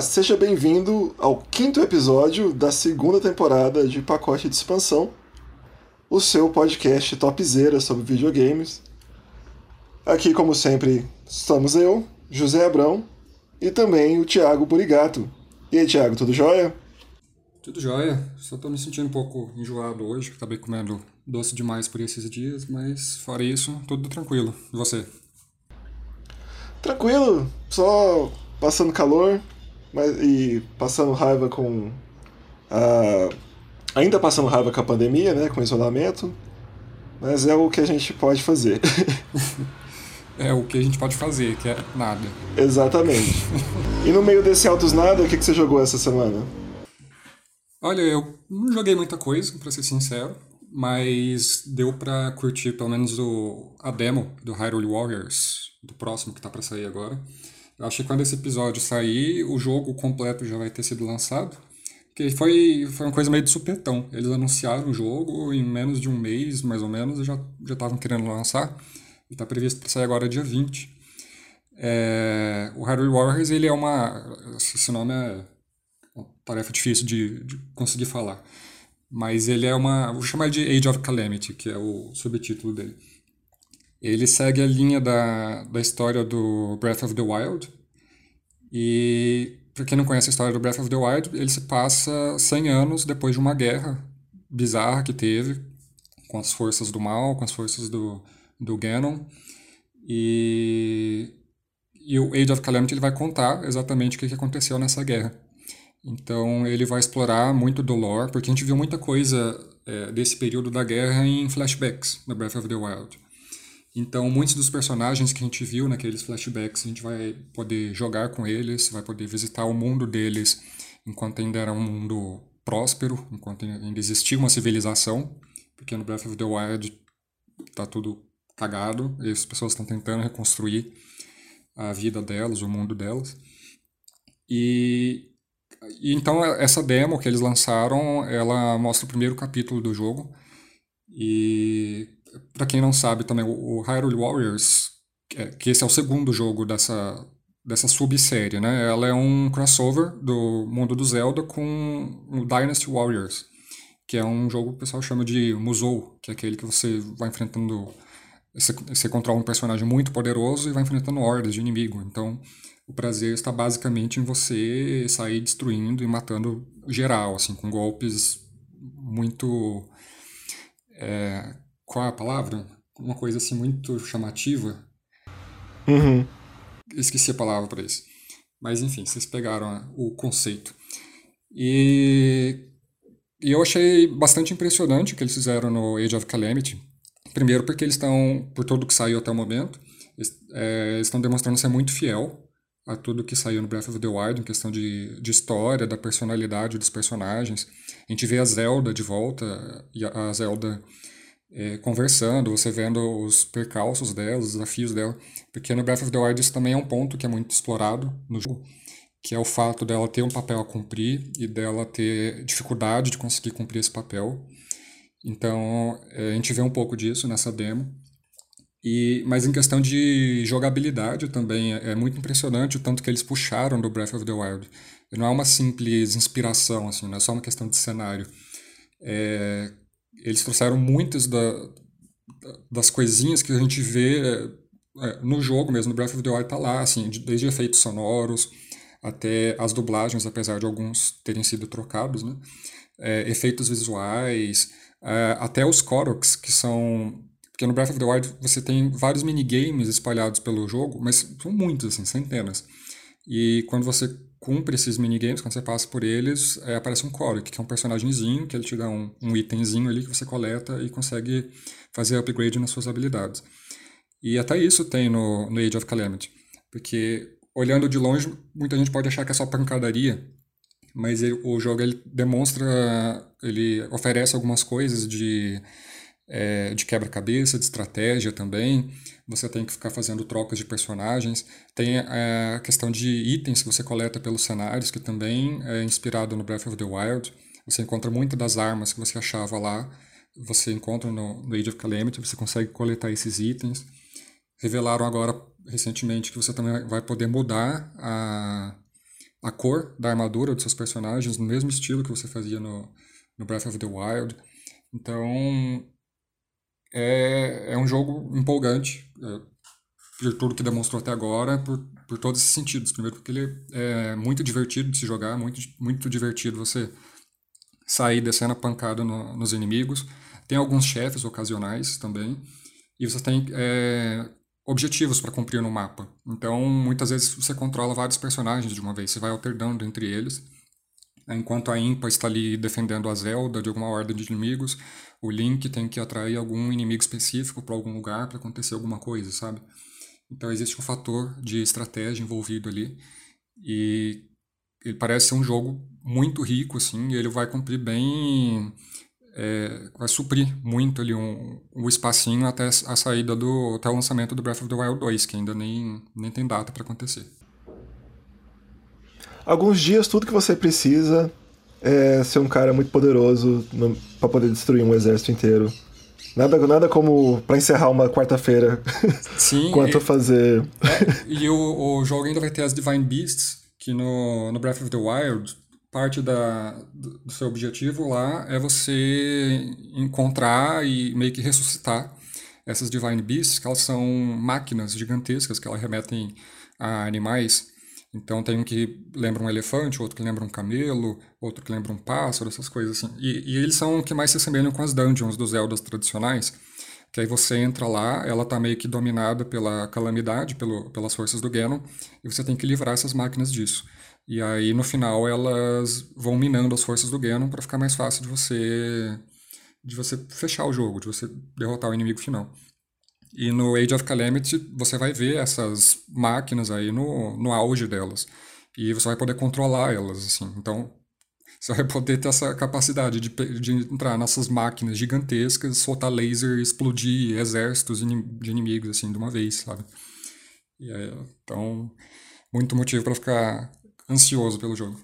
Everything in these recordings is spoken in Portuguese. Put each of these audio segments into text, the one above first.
Olá, seja bem-vindo ao quinto episódio da segunda temporada de Pacote de Expansão, o seu podcast topzera sobre videogames. Aqui, como sempre, estamos eu, José Abrão, e também o Thiago Burigato. E aí, Thiago, tudo jóia? Tudo jóia, só tô me sentindo um pouco enjoado hoje, acabei comendo doce demais por esses dias, mas fora isso, tudo tranquilo. E você? Tranquilo, só passando calor mas, e passando raiva com a. Ainda passando raiva com a pandemia, né? Com o isolamento. Mas é o que a gente pode fazer. é o que a gente pode fazer, que é nada. Exatamente. e no meio desse altos nada, o que, que você jogou essa semana? Olha, eu não joguei muita coisa, pra ser sincero, mas deu pra curtir pelo menos o, a demo do Hyrule Warriors, do próximo que tá pra sair agora. Eu acho que quando esse episódio sair, o jogo completo já vai ter sido lançado. Porque foi, foi uma coisa meio de supetão. Eles anunciaram o jogo em menos de um mês, mais ou menos, e já estavam querendo lançar. E está previsto para sair agora dia 20. É, o Hyrule Warriors, ele é uma... Esse nome é uma tarefa difícil de, de conseguir falar. Mas ele é uma... Vou chamar de Age of Calamity, que é o subtítulo dele. Ele segue a linha da, da história do Breath of the Wild. E, para quem não conhece a história do Breath of the Wild, ele se passa 100 anos depois de uma guerra bizarra que teve com as forças do mal, com as forças do, do Ganon. E, e o Age of Calamity ele vai contar exatamente o que aconteceu nessa guerra. Então ele vai explorar muito do lore, porque a gente viu muita coisa é, desse período da guerra em flashbacks no Breath of the Wild. Então, muitos dos personagens que a gente viu naqueles flashbacks, a gente vai poder jogar com eles, vai poder visitar o mundo deles enquanto ainda era um mundo próspero, enquanto ainda existia uma civilização, porque no Breath of the Wild tá tudo cagado e as pessoas estão tentando reconstruir a vida delas, o mundo delas. E, e então essa demo que eles lançaram, ela mostra o primeiro capítulo do jogo e para quem não sabe também, o Hyrule Warriors, que esse é o segundo jogo dessa, dessa subsérie, né? Ela é um crossover do mundo do Zelda com o Dynasty Warriors, que é um jogo que o pessoal chama de Musou, que é aquele que você vai enfrentando... Você, você controla um personagem muito poderoso e vai enfrentando hordas de inimigo. Então, o prazer está basicamente em você sair destruindo e matando geral, assim, com golpes muito... É, qual é a palavra? Uma coisa assim muito chamativa. Uhum. Esqueci a palavra para isso. Mas enfim, vocês pegaram o conceito. E, e eu achei bastante impressionante o que eles fizeram no Age of Calamity. Primeiro porque eles estão, por tudo que saiu até o momento, eles é, estão demonstrando ser muito fiel a tudo que saiu no Breath of the Wild, em questão de, de história, da personalidade dos personagens. A gente vê a Zelda de volta, e a Zelda é, conversando, você vendo os percalços dela, os desafios dela. Porque no Breath of the Wild isso também é um ponto que é muito explorado no jogo, que é o fato dela ter um papel a cumprir e dela ter dificuldade de conseguir cumprir esse papel. Então, é, a gente vê um pouco disso nessa demo. E, mas em questão de jogabilidade também é, é muito impressionante o tanto que eles puxaram do Breath of the Wild. Não é uma simples inspiração, assim, não é só uma questão de cenário. É, eles trouxeram muitas da, das coisinhas que a gente vê é, no jogo mesmo, no Breath of the Wild tá lá, assim, desde efeitos sonoros até as dublagens, apesar de alguns terem sido trocados, né? É, efeitos visuais, é, até os Koroks, que são... Porque no Breath of the Wild você tem vários minigames espalhados pelo jogo, mas são muitos, assim, centenas. E quando você cumpre esses minigames, quando você passa por eles, é, aparece um Korok, que é um personagemzinho, que ele te dá um, um itemzinho ali que você coleta e consegue fazer upgrade nas suas habilidades. E até isso tem no, no Age of Calamity, porque olhando de longe, muita gente pode achar que é só pancadaria, mas ele, o jogo ele demonstra, ele oferece algumas coisas de é, de quebra-cabeça, de estratégia também. Você tem que ficar fazendo trocas de personagens. Tem é, a questão de itens que você coleta pelos cenários, que também é inspirado no Breath of the Wild. Você encontra muitas das armas que você achava lá, você encontra no, no Age of Calamity, você consegue coletar esses itens. Revelaram agora, recentemente, que você também vai poder mudar a, a cor da armadura dos seus personagens no mesmo estilo que você fazia no, no Breath of the Wild. Então, é, é um jogo empolgante, é, por tudo que demonstrou até agora, por, por todos esses sentidos. Primeiro, porque ele é muito divertido de se jogar, muito, muito divertido você sair descendo a pancada no, nos inimigos. Tem alguns chefes ocasionais também. E você tem é, objetivos para cumprir no mapa. Então, muitas vezes você controla vários personagens de uma vez, você vai alternando entre eles. Enquanto a Impa está ali defendendo a Zelda de alguma ordem de inimigos, o Link tem que atrair algum inimigo específico para algum lugar para acontecer alguma coisa, sabe? Então existe um fator de estratégia envolvido ali e ele parece ser um jogo muito rico assim, e ele vai cumprir bem é, vai suprir muito ali um, um espacinho até a saída do até o lançamento do Breath of the Wild 2, que ainda nem, nem tem data para acontecer. Alguns dias tudo que você precisa é ser um cara muito poderoso para poder destruir um exército inteiro. Nada, nada como para encerrar uma quarta-feira quanto e, fazer. É, e o, o jogo ainda vai ter as Divine Beasts, que no, no Breath of the Wild parte da, do seu objetivo lá é você encontrar e meio que ressuscitar essas Divine Beasts, que elas são máquinas gigantescas que elas remetem a animais. Então tem um que lembra um elefante, outro que lembra um camelo, outro que lembra um pássaro, essas coisas assim. E, e eles são que mais se assemelham com as dungeons dos Zeldas tradicionais, que aí você entra lá, ela tá meio que dominada pela calamidade, pelo, pelas forças do Ganon, e você tem que livrar essas máquinas disso. E aí no final elas vão minando as forças do Ganon para ficar mais fácil de você de você fechar o jogo, de você derrotar o inimigo final. E no Age of Calamity você vai ver essas máquinas aí no, no auge delas. E você vai poder controlar elas, assim. Então, você vai poder ter essa capacidade de, de entrar nessas máquinas gigantescas, soltar laser, explodir exércitos de inimigos, assim, de uma vez, sabe? Aí, então, muito motivo para ficar ansioso pelo jogo.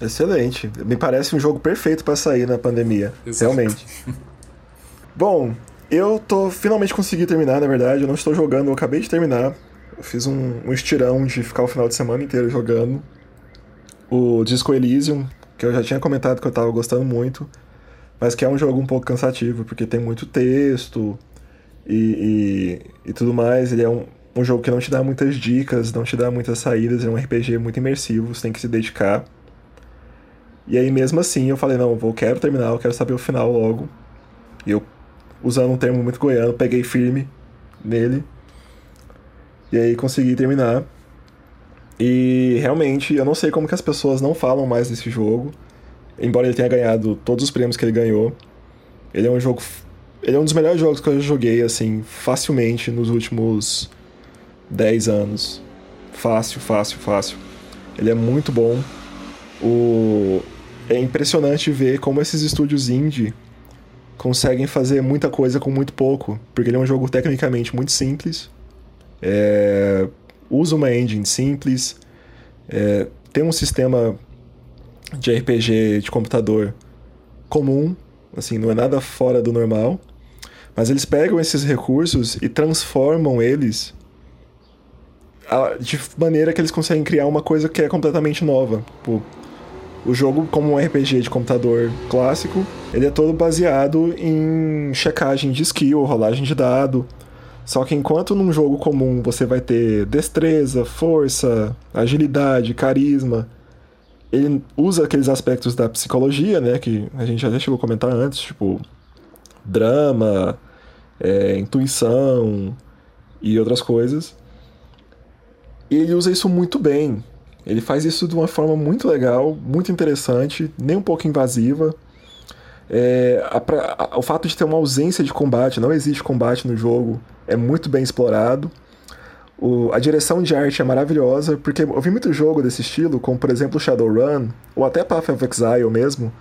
Excelente. Me parece um jogo perfeito para sair na pandemia. Exato. Realmente. Bom, eu tô finalmente consegui terminar, na verdade. Eu não estou jogando, eu acabei de terminar. Eu fiz um, um estirão de ficar o final de semana inteiro jogando. O Disco Elysium, que eu já tinha comentado que eu tava gostando muito, mas que é um jogo um pouco cansativo, porque tem muito texto e, e, e tudo mais. Ele é um, um jogo que não te dá muitas dicas, não te dá muitas saídas, é um RPG muito imersivo, você tem que se dedicar. E aí mesmo assim eu falei, não, eu quero terminar, eu quero saber o final logo. E eu, usando um termo muito goiano, peguei firme nele. E aí consegui terminar. E realmente, eu não sei como que as pessoas não falam mais desse jogo. Embora ele tenha ganhado todos os prêmios que ele ganhou. Ele é um jogo. Ele é um dos melhores jogos que eu joguei, assim, facilmente nos últimos 10 anos. Fácil, fácil, fácil. Ele é muito bom. O... É impressionante ver como esses estúdios indie conseguem fazer muita coisa com muito pouco, porque ele é um jogo tecnicamente muito simples, é... usa uma engine simples, é... tem um sistema de RPG de computador comum, assim, não é nada fora do normal, mas eles pegam esses recursos e transformam eles de maneira que eles conseguem criar uma coisa que é completamente nova. Tipo, o jogo, como um RPG de computador clássico, ele é todo baseado em checagem de skill, rolagem de dado. Só que enquanto num jogo comum você vai ter destreza, força, agilidade, carisma, ele usa aqueles aspectos da psicologia, né, que a gente já chegou a comentar antes, tipo drama, é, intuição e outras coisas. E ele usa isso muito bem. Ele faz isso de uma forma muito legal, muito interessante, nem um pouco invasiva. É, a, a, o fato de ter uma ausência de combate, não existe combate no jogo, é muito bem explorado. O, a direção de arte é maravilhosa, porque eu vi muito jogo desse estilo, como por exemplo Shadowrun, ou até Path of Exile mesmo,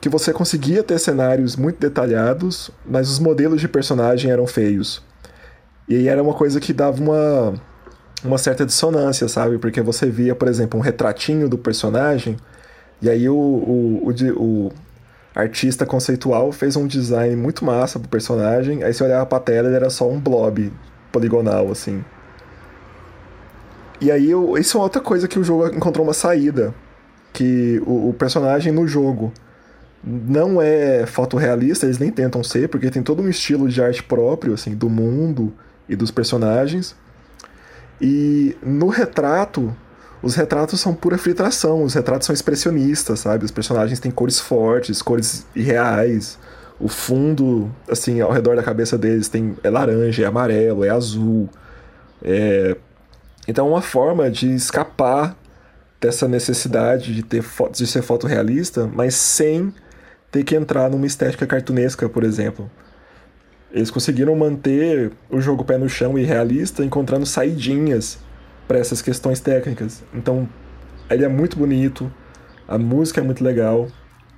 que você conseguia ter cenários muito detalhados, mas os modelos de personagem eram feios. E aí era uma coisa que dava uma, uma certa dissonância, sabe? Porque você via, por exemplo, um retratinho do personagem, e aí o, o, o, o artista conceitual fez um design muito massa pro personagem, aí você olhava pra tela ele era só um blob poligonal, assim. E aí, isso é outra coisa que o jogo encontrou uma saída. Que o, o personagem no jogo não é fotorrealista, eles nem tentam ser, porque tem todo um estilo de arte próprio, assim, do mundo e dos personagens. E no retrato, os retratos são pura filtração, os retratos são expressionistas, sabe? Os personagens têm cores fortes, cores irreais. O fundo, assim, ao redor da cabeça deles tem é laranja, é amarelo, é azul. É... Então é uma forma de escapar dessa necessidade de ter de ser fotorrealista, mas sem ter que entrar numa estética cartunesca, por exemplo. Eles conseguiram manter o jogo pé no chão e realista, encontrando saidinhas para essas questões técnicas. Então, ele é muito bonito, a música é muito legal,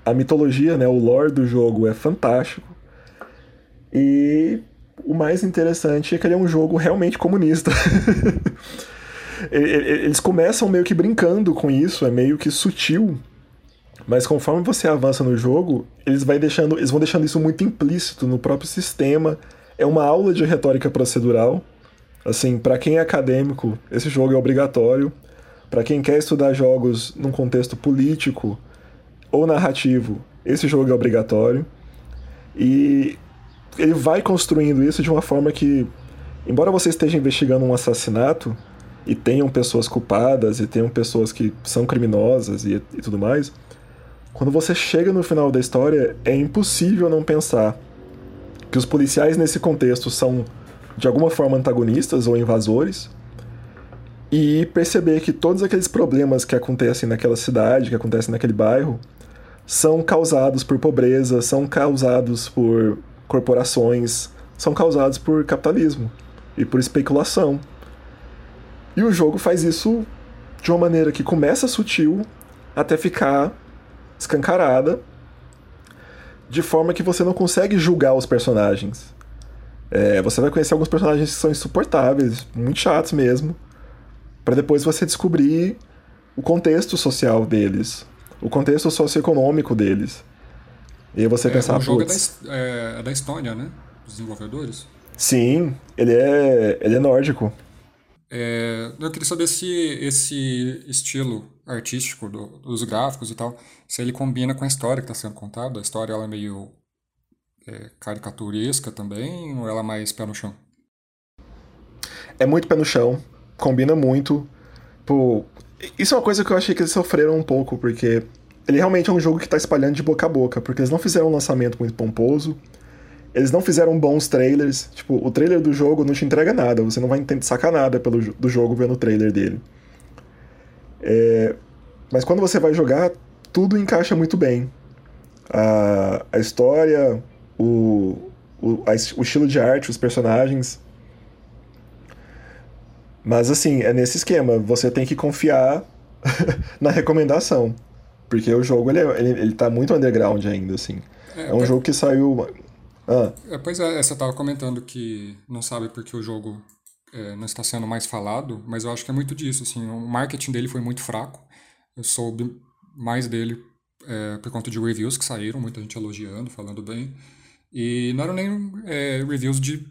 a mitologia, né, o lore do jogo é fantástico. E o mais interessante é que ele é um jogo realmente comunista. Eles começam meio que brincando com isso, é meio que sutil. Mas conforme você avança no jogo, eles, vai deixando, eles vão deixando isso muito implícito no próprio sistema. É uma aula de retórica procedural Assim, para quem é acadêmico, esse jogo é obrigatório. Para quem quer estudar jogos num contexto político ou narrativo, esse jogo é obrigatório. E ele vai construindo isso de uma forma que, embora você esteja investigando um assassinato e tenham pessoas culpadas e tenham pessoas que são criminosas e, e tudo mais, quando você chega no final da história, é impossível não pensar que os policiais nesse contexto são de alguma forma antagonistas ou invasores e perceber que todos aqueles problemas que acontecem naquela cidade, que acontecem naquele bairro, são causados por pobreza, são causados por corporações, são causados por capitalismo e por especulação. E o jogo faz isso de uma maneira que começa sutil até ficar escancarada, de forma que você não consegue julgar os personagens. É, você vai conhecer alguns personagens que são insuportáveis, muito chatos mesmo, para depois você descobrir o contexto social deles, o contexto socioeconômico deles. E aí você é, pensar, o jogo é da, é, é da Estônia, né? Os desenvolvedores. Sim, ele é, ele é nórdico. É, eu queria saber se esse estilo artístico do, dos gráficos e tal, se ele combina com a história que está sendo contada. A história ela é meio é, caricaturesca também, ou ela é mais pé no chão? É muito pé no chão, combina muito. Pô, isso é uma coisa que eu achei que eles sofreram um pouco, porque ele realmente é um jogo que está espalhando de boca a boca, porque eles não fizeram um lançamento muito pomposo, eles não fizeram bons trailers. Tipo, o trailer do jogo não te entrega nada, você não vai sacar nada pelo, do jogo vendo o trailer dele. É, mas quando você vai jogar, tudo encaixa muito bem. A, a história, o, o, a, o estilo de arte, os personagens. Mas assim, é nesse esquema, você tem que confiar na recomendação. Porque o jogo ele, é, ele, ele tá muito underground ainda, assim. É, é um jogo que saiu. Ah. É, pois é, você tava comentando que não sabe porque o jogo é, não está sendo mais falado, mas eu acho que é muito disso, assim. O marketing dele foi muito fraco. Eu soube mais dele é, por conta de reviews que saíram, muita gente elogiando, falando bem. E não eram nem é, reviews de,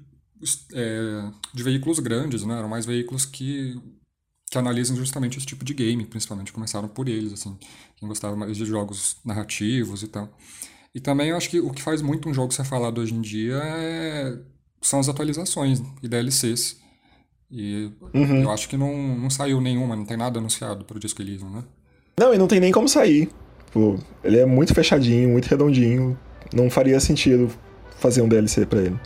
é, de veículos grandes, né? Eram mais veículos que, que analisam justamente esse tipo de game, principalmente. Começaram por eles, assim. Quem gostava mais de jogos narrativos e tal. E também eu acho que o que faz muito um jogo ser falado hoje em dia é, são as atualizações e DLCs. E uhum. eu acho que não, não saiu nenhuma, não tem nada anunciado para o Disco Elysium, né? Não, e não tem nem como sair. Pô, ele é muito fechadinho, muito redondinho. Não faria sentido fazer um DLC para ele.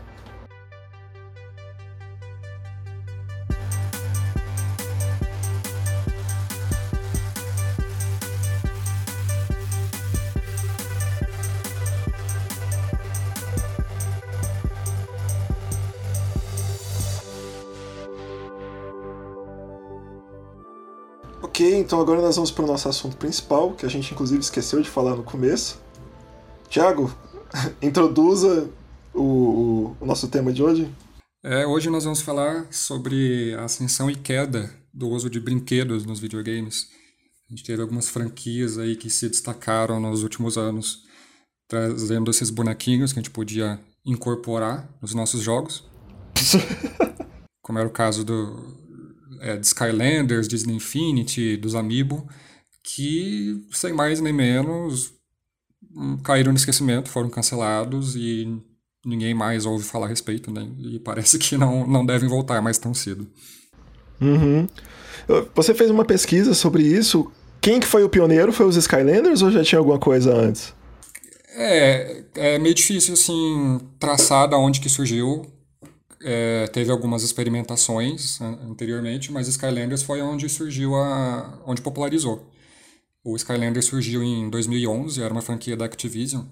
Ok, então agora nós vamos para o nosso assunto principal, que a gente inclusive esqueceu de falar no começo. Tiago, introduza o, o, nosso tema de hoje? É, hoje nós vamos falar sobre a ascensão e queda do uso de brinquedos nos videogames. A gente teve algumas franquias aí que se destacaram nos últimos anos, trazendo esses bonequinhos que a gente podia incorporar nos nossos jogos. Como era o caso do é, de Skylanders, Disney Infinity, dos Amiibo, que, sem mais nem menos, hum, caíram no esquecimento, foram cancelados e ninguém mais ouve falar a respeito, né? E parece que não, não devem voltar mais tão cedo. Uhum. Você fez uma pesquisa sobre isso. Quem que foi o pioneiro? Foi os Skylanders ou já tinha alguma coisa antes? É, é meio difícil, assim, traçar da onde que surgiu. É, teve algumas experimentações anteriormente, mas Skylanders foi onde surgiu a... onde popularizou. O Skylanders surgiu em 2011, era uma franquia da Activision,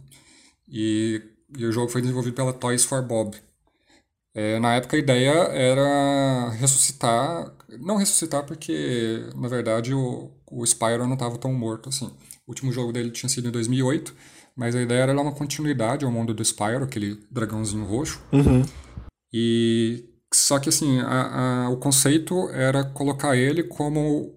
e, e o jogo foi desenvolvido pela Toys for Bob. É, na época a ideia era ressuscitar, não ressuscitar porque, na verdade, o, o Spyro não estava tão morto assim. O último jogo dele tinha sido em 2008, mas a ideia era dar uma continuidade ao mundo do Spyro, aquele dragãozinho roxo. Uhum. E só que assim, a, a, o conceito era colocar ele como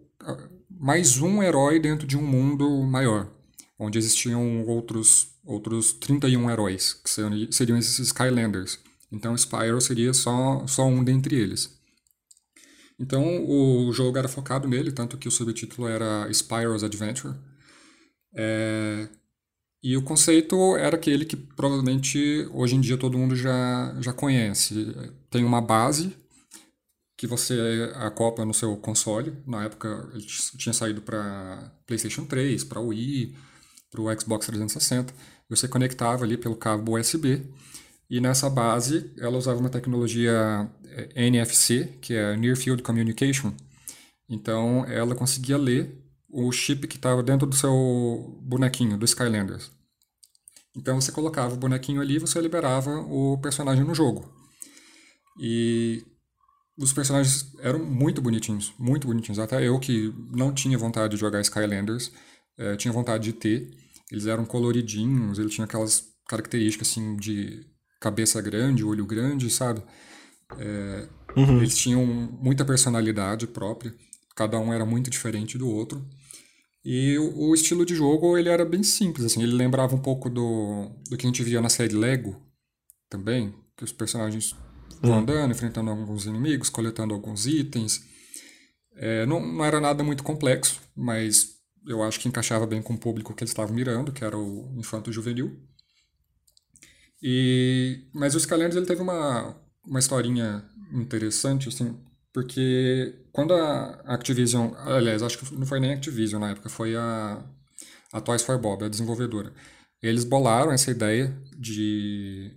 mais um herói dentro de um mundo maior, onde existiam outros outros 31 heróis, que seriam, seriam esses Skylanders. Então Spyro seria só, só um dentre eles. Então o jogo era focado nele, tanto que o subtítulo era Spyro's Adventure. É, e o conceito era aquele que provavelmente hoje em dia todo mundo já, já conhece. Tem uma base que você acopla no seu console. Na época ele tinha saído para PlayStation 3, para Wii, para o Xbox 360. Você conectava ali pelo cabo USB. E nessa base ela usava uma tecnologia é, NFC, que é Near Field Communication. Então ela conseguia ler o chip que estava dentro do seu bonequinho, do Skylanders. Então você colocava o bonequinho ali e você liberava o personagem no jogo. E os personagens eram muito bonitinhos, muito bonitinhos. Até eu que não tinha vontade de jogar Skylanders, é, tinha vontade de ter. Eles eram coloridinhos, ele tinha aquelas características assim de cabeça grande, olho grande, sabe? É, uhum. Eles tinham muita personalidade própria, cada um era muito diferente do outro. E o, o, estilo de jogo ele era bem simples, assim, ele lembrava um pouco do, do que a gente via na série Lego também, que os personagens vão uhum. andando, enfrentando alguns inimigos, coletando alguns itens. É, não, não era nada muito complexo, mas eu acho que encaixava bem com o público que eles estavam mirando, que era o infanto juvenil. E, mas o Skylanders ele teve uma, uma historinha interessante, assim, porque quando a Activision, aliás, acho que não foi nem a Activision na época, foi a, a Toys for Bob, a desenvolvedora. Eles bolaram essa ideia de,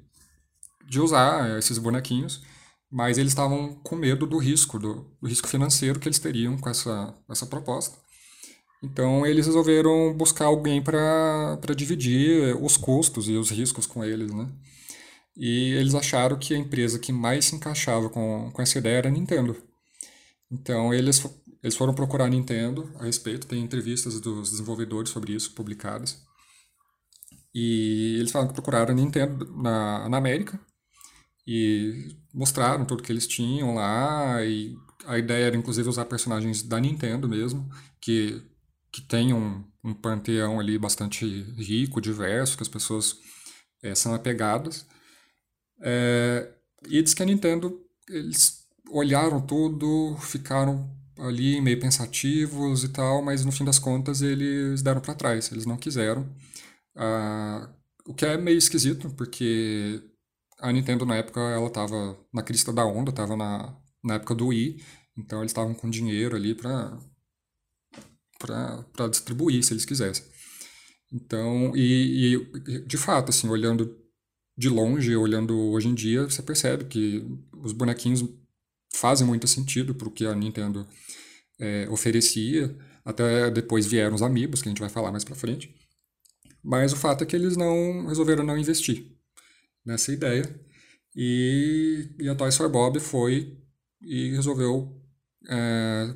de usar esses bonequinhos, mas eles estavam com medo do risco, do, do risco financeiro que eles teriam com essa, essa proposta. Então eles resolveram buscar alguém para dividir os custos e os riscos com eles, né? E eles acharam que a empresa que mais se encaixava com, com essa ideia era a Nintendo. Então eles, eles foram procurar a Nintendo a respeito, tem entrevistas dos desenvolvedores sobre isso publicadas. E eles falaram que procuraram a Nintendo na, na América e mostraram tudo que eles tinham lá. E a ideia era inclusive usar personagens da Nintendo mesmo, que, que tem um, um panteão ali bastante rico, diverso, que as pessoas é, são apegadas. É, e diz que a Nintendo, eles olharam tudo, ficaram ali meio pensativos e tal, mas no fim das contas eles deram para trás, eles não quiseram. Ah, o que é meio esquisito, porque a Nintendo na época ela estava na crista da onda, estava na, na época do Wii, então eles estavam com dinheiro ali para para distribuir se eles quisessem. Então, e, e de fato, assim, olhando de longe, olhando hoje em dia, você percebe que os bonequinhos fazem muito sentido para o que a Nintendo é, oferecia. Até depois vieram os Amiibos, que a gente vai falar mais para frente. Mas o fato é que eles não resolveram não investir nessa ideia. E, e a Toys for Bob foi e resolveu é,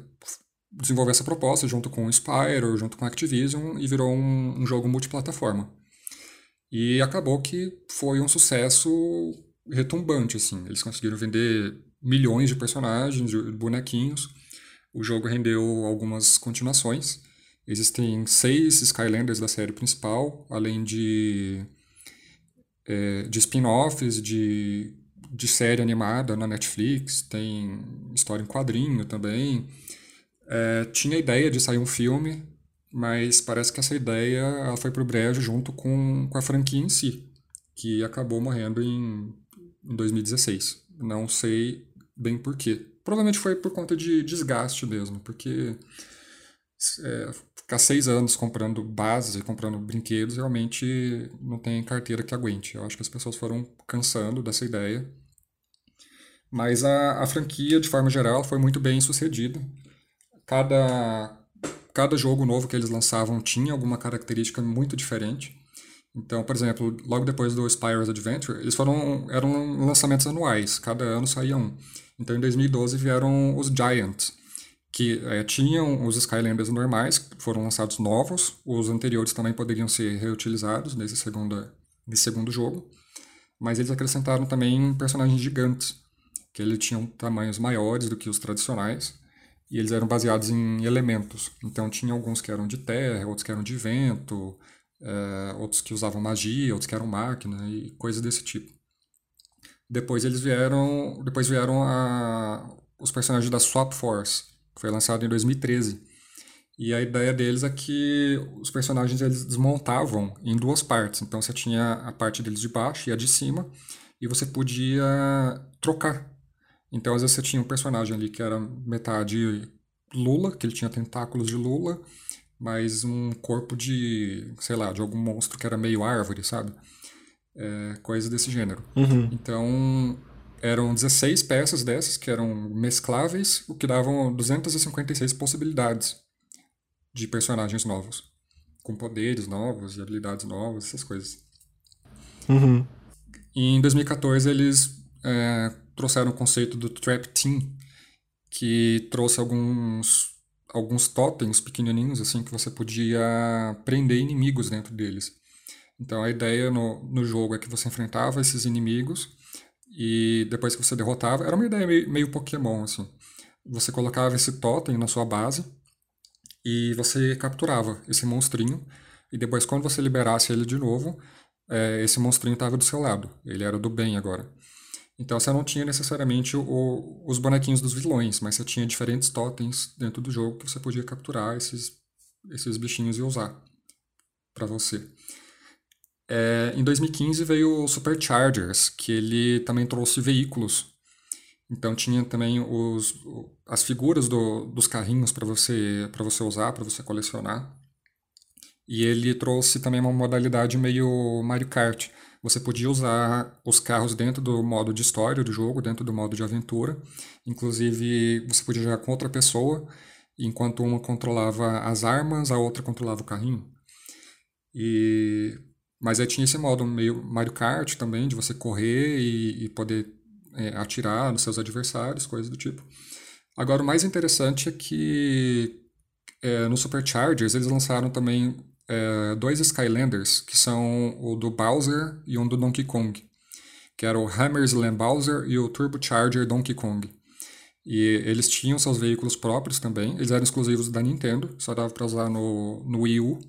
desenvolver essa proposta junto com o Spyro, junto com a Activision, e virou um, um jogo multiplataforma. E acabou que foi um sucesso retumbante, assim. Eles conseguiram vender milhões de personagens, de bonequinhos. O jogo rendeu algumas continuações. Existem seis Skylanders da série principal, além de, é, de spin-offs, de de série animada na Netflix, tem história em quadrinho também. É, tinha a ideia de sair um filme, mas parece que essa ideia ela foi pro brejo junto com, com a franquia em si, que acabou morrendo em, em 2016. Não sei bem por quê. Provavelmente foi por conta de desgaste mesmo, porque é, ficar seis anos comprando bases e comprando brinquedos realmente não tem carteira que aguente. Eu acho que as pessoas foram cansando dessa ideia. Mas a, a franquia, de forma geral, foi muito bem sucedida. Cada, cada jogo novo que eles lançavam tinha alguma característica muito diferente. Então, por exemplo, logo depois do Spyro's Adventure, eles foram eram lançamentos anuais, cada ano saía um. Então, em 2012 vieram os Giants, que é, tinham os Skylanders normais, foram lançados novos, os anteriores também poderiam ser reutilizados nesse, segunda, nesse segundo jogo, mas eles acrescentaram também personagens gigantes, que eles tinham tamanhos maiores do que os tradicionais, e eles eram baseados em elementos. Então tinha alguns que eram de terra, outros que eram de vento, é, outros que usavam magia, outros que eram máquina e coisas desse tipo. Depois eles vieram, depois vieram a, os personagens da Swap Force, que foi lançado em 2013. E a ideia deles é que os personagens eles desmontavam em duas partes. Então você tinha a parte deles de baixo e a de cima, e você podia trocar. Então às vezes você tinha um personagem ali que era metade Lula, que ele tinha tentáculos de Lula, mas um corpo de, sei lá, de algum monstro que era meio árvore, sabe? É, coisa desse gênero. Uhum. Então, eram 16 peças dessas que eram mescláveis, o que davam 256 possibilidades de personagens novos, com poderes novos e habilidades novas, essas coisas. Uhum. E em 2014 eles é, trouxeram o conceito do Trap Team, que trouxe alguns alguns totens pequenininhos assim que você podia prender inimigos dentro deles. Então a ideia no, no jogo é que você enfrentava esses inimigos e depois que você derrotava, era uma ideia meio, meio Pokémon, assim. Você colocava esse totem na sua base e você capturava esse monstrinho. E depois, quando você liberasse ele de novo, é, esse monstrinho estava do seu lado. Ele era do bem agora. Então você não tinha necessariamente o, os bonequinhos dos vilões, mas você tinha diferentes totens dentro do jogo que você podia capturar esses, esses bichinhos e usar para você. É, em 2015 veio o Superchargers, que ele também trouxe veículos. Então tinha também os, as figuras do, dos carrinhos para você, você usar, para você colecionar. E ele trouxe também uma modalidade meio Mario Kart. Você podia usar os carros dentro do modo de história do jogo, dentro do modo de aventura. Inclusive, você podia jogar com outra pessoa, enquanto uma controlava as armas, a outra controlava o carrinho. E mas aí tinha esse modo meio Mario Kart também, de você correr e, e poder é, atirar nos seus adversários, coisas do tipo. Agora, o mais interessante é que é, no Superchargers eles lançaram também é, dois Skylanders, que são o do Bowser e um do Donkey Kong, que era o Hammersland Bowser e o Turbocharger Donkey Kong. E eles tinham seus veículos próprios também, eles eram exclusivos da Nintendo, só dava para usar no, no Wii U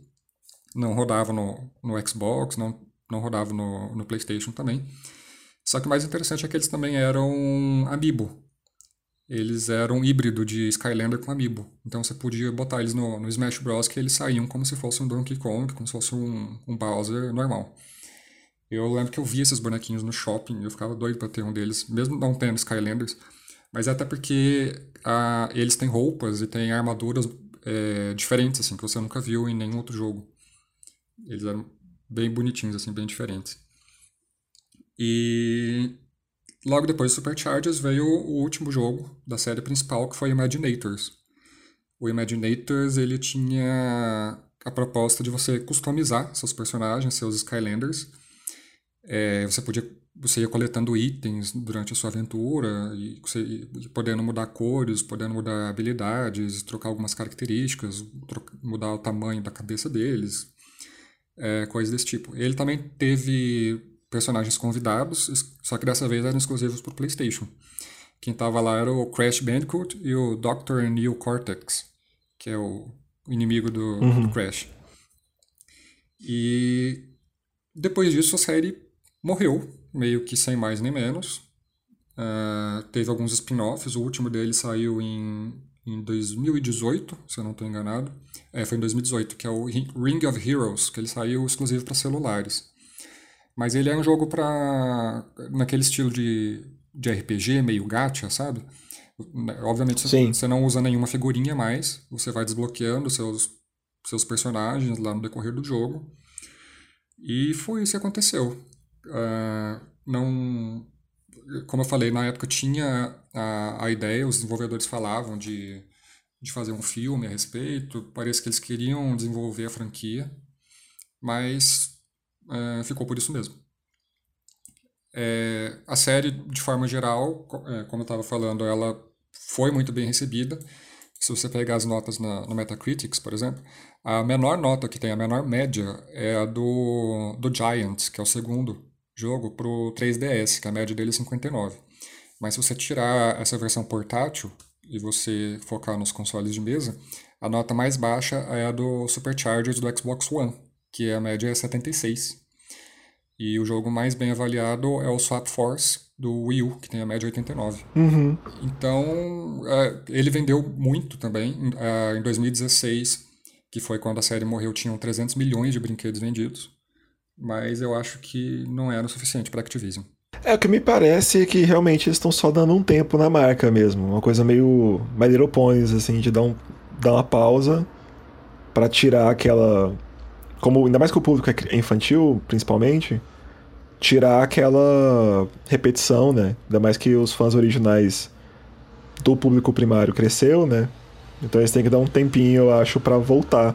não rodava no, no Xbox, não, não rodava no, no PlayStation também. Só que o mais interessante é que eles também eram amiibo. Eles eram híbrido de Skylander com amiibo. Então você podia botar eles no, no Smash Bros. que eles saíam como se fosse um Donkey Kong, como se fosse um, um Bowser normal. Eu lembro que eu via esses bonequinhos no shopping, eu ficava doido para ter um deles, mesmo não tendo Skylanders. Mas é até porque ah, eles têm roupas e têm armaduras é, diferentes, assim, que você nunca viu em nenhum outro jogo. Eles eram bem bonitinhos, assim, bem diferentes. E logo depois do Superchargers veio o último jogo da série principal, que foi Imaginators. O Imaginators, ele tinha a proposta de você customizar seus personagens, seus Skylanders. É, você podia você ia coletando itens durante a sua aventura e, você, podendo mudar cores, podendo mudar habilidades, trocar algumas características, mudar o tamanho da cabeça deles, é, coisas desse tipo. Ele também teve personagens convidados, só que dessa vez eram exclusivos para o PlayStation. Quem estava lá era o Crash Bandicoot e o Dr. Neil Cortex, que é o inimigo do, uhum. do Crash. E depois disso a série morreu, meio que sem mais nem menos. Uh, teve alguns spin-offs, o último dele saiu em, em 2018, se eu não estou enganado. É, foi em 2018, que é o Ring of Heroes, que ele saiu exclusivo para celulares. Mas ele é um jogo para naquele estilo de, de RPG, meio gacha, sabe? Obviamente Sim. você não usa nenhuma figurinha mais, você vai desbloqueando seus, seus personagens lá no decorrer do jogo. E foi isso que aconteceu. Uh, não, como eu falei, na época tinha a, a ideia, os desenvolvedores falavam de, de fazer um filme a respeito, parece que eles queriam desenvolver a franquia, mas uh, ficou por isso mesmo. É, a série, de forma geral, é, como eu estava falando, ela foi muito bem recebida. Se você pegar as notas na, no Metacritics, por exemplo, a menor nota que tem, a menor média, é a do, do Giants, que é o segundo jogo, para o 3DS, que a média dele é 59. Mas se você tirar essa versão portátil e você focar nos consoles de mesa, a nota mais baixa é a do Superchargers do Xbox One, que a média é 76. E o jogo mais bem avaliado é o Swap Force do Wii U, que tem a média 89. Uhum. Então, é, ele vendeu muito também. É, em 2016, que foi quando a série morreu, tinham 300 milhões de brinquedos vendidos. Mas eu acho que não era o suficiente para Activision. É, o que me parece é que realmente eles estão só dando um tempo na marca mesmo. Uma coisa meio My Little Ponies, assim, de dar, um, dar uma pausa para tirar aquela como ainda mais que o público é infantil, principalmente, tirar aquela repetição, né? Ainda mais que os fãs originais do público primário cresceu, né? Então eles têm que dar um tempinho, eu acho, para voltar.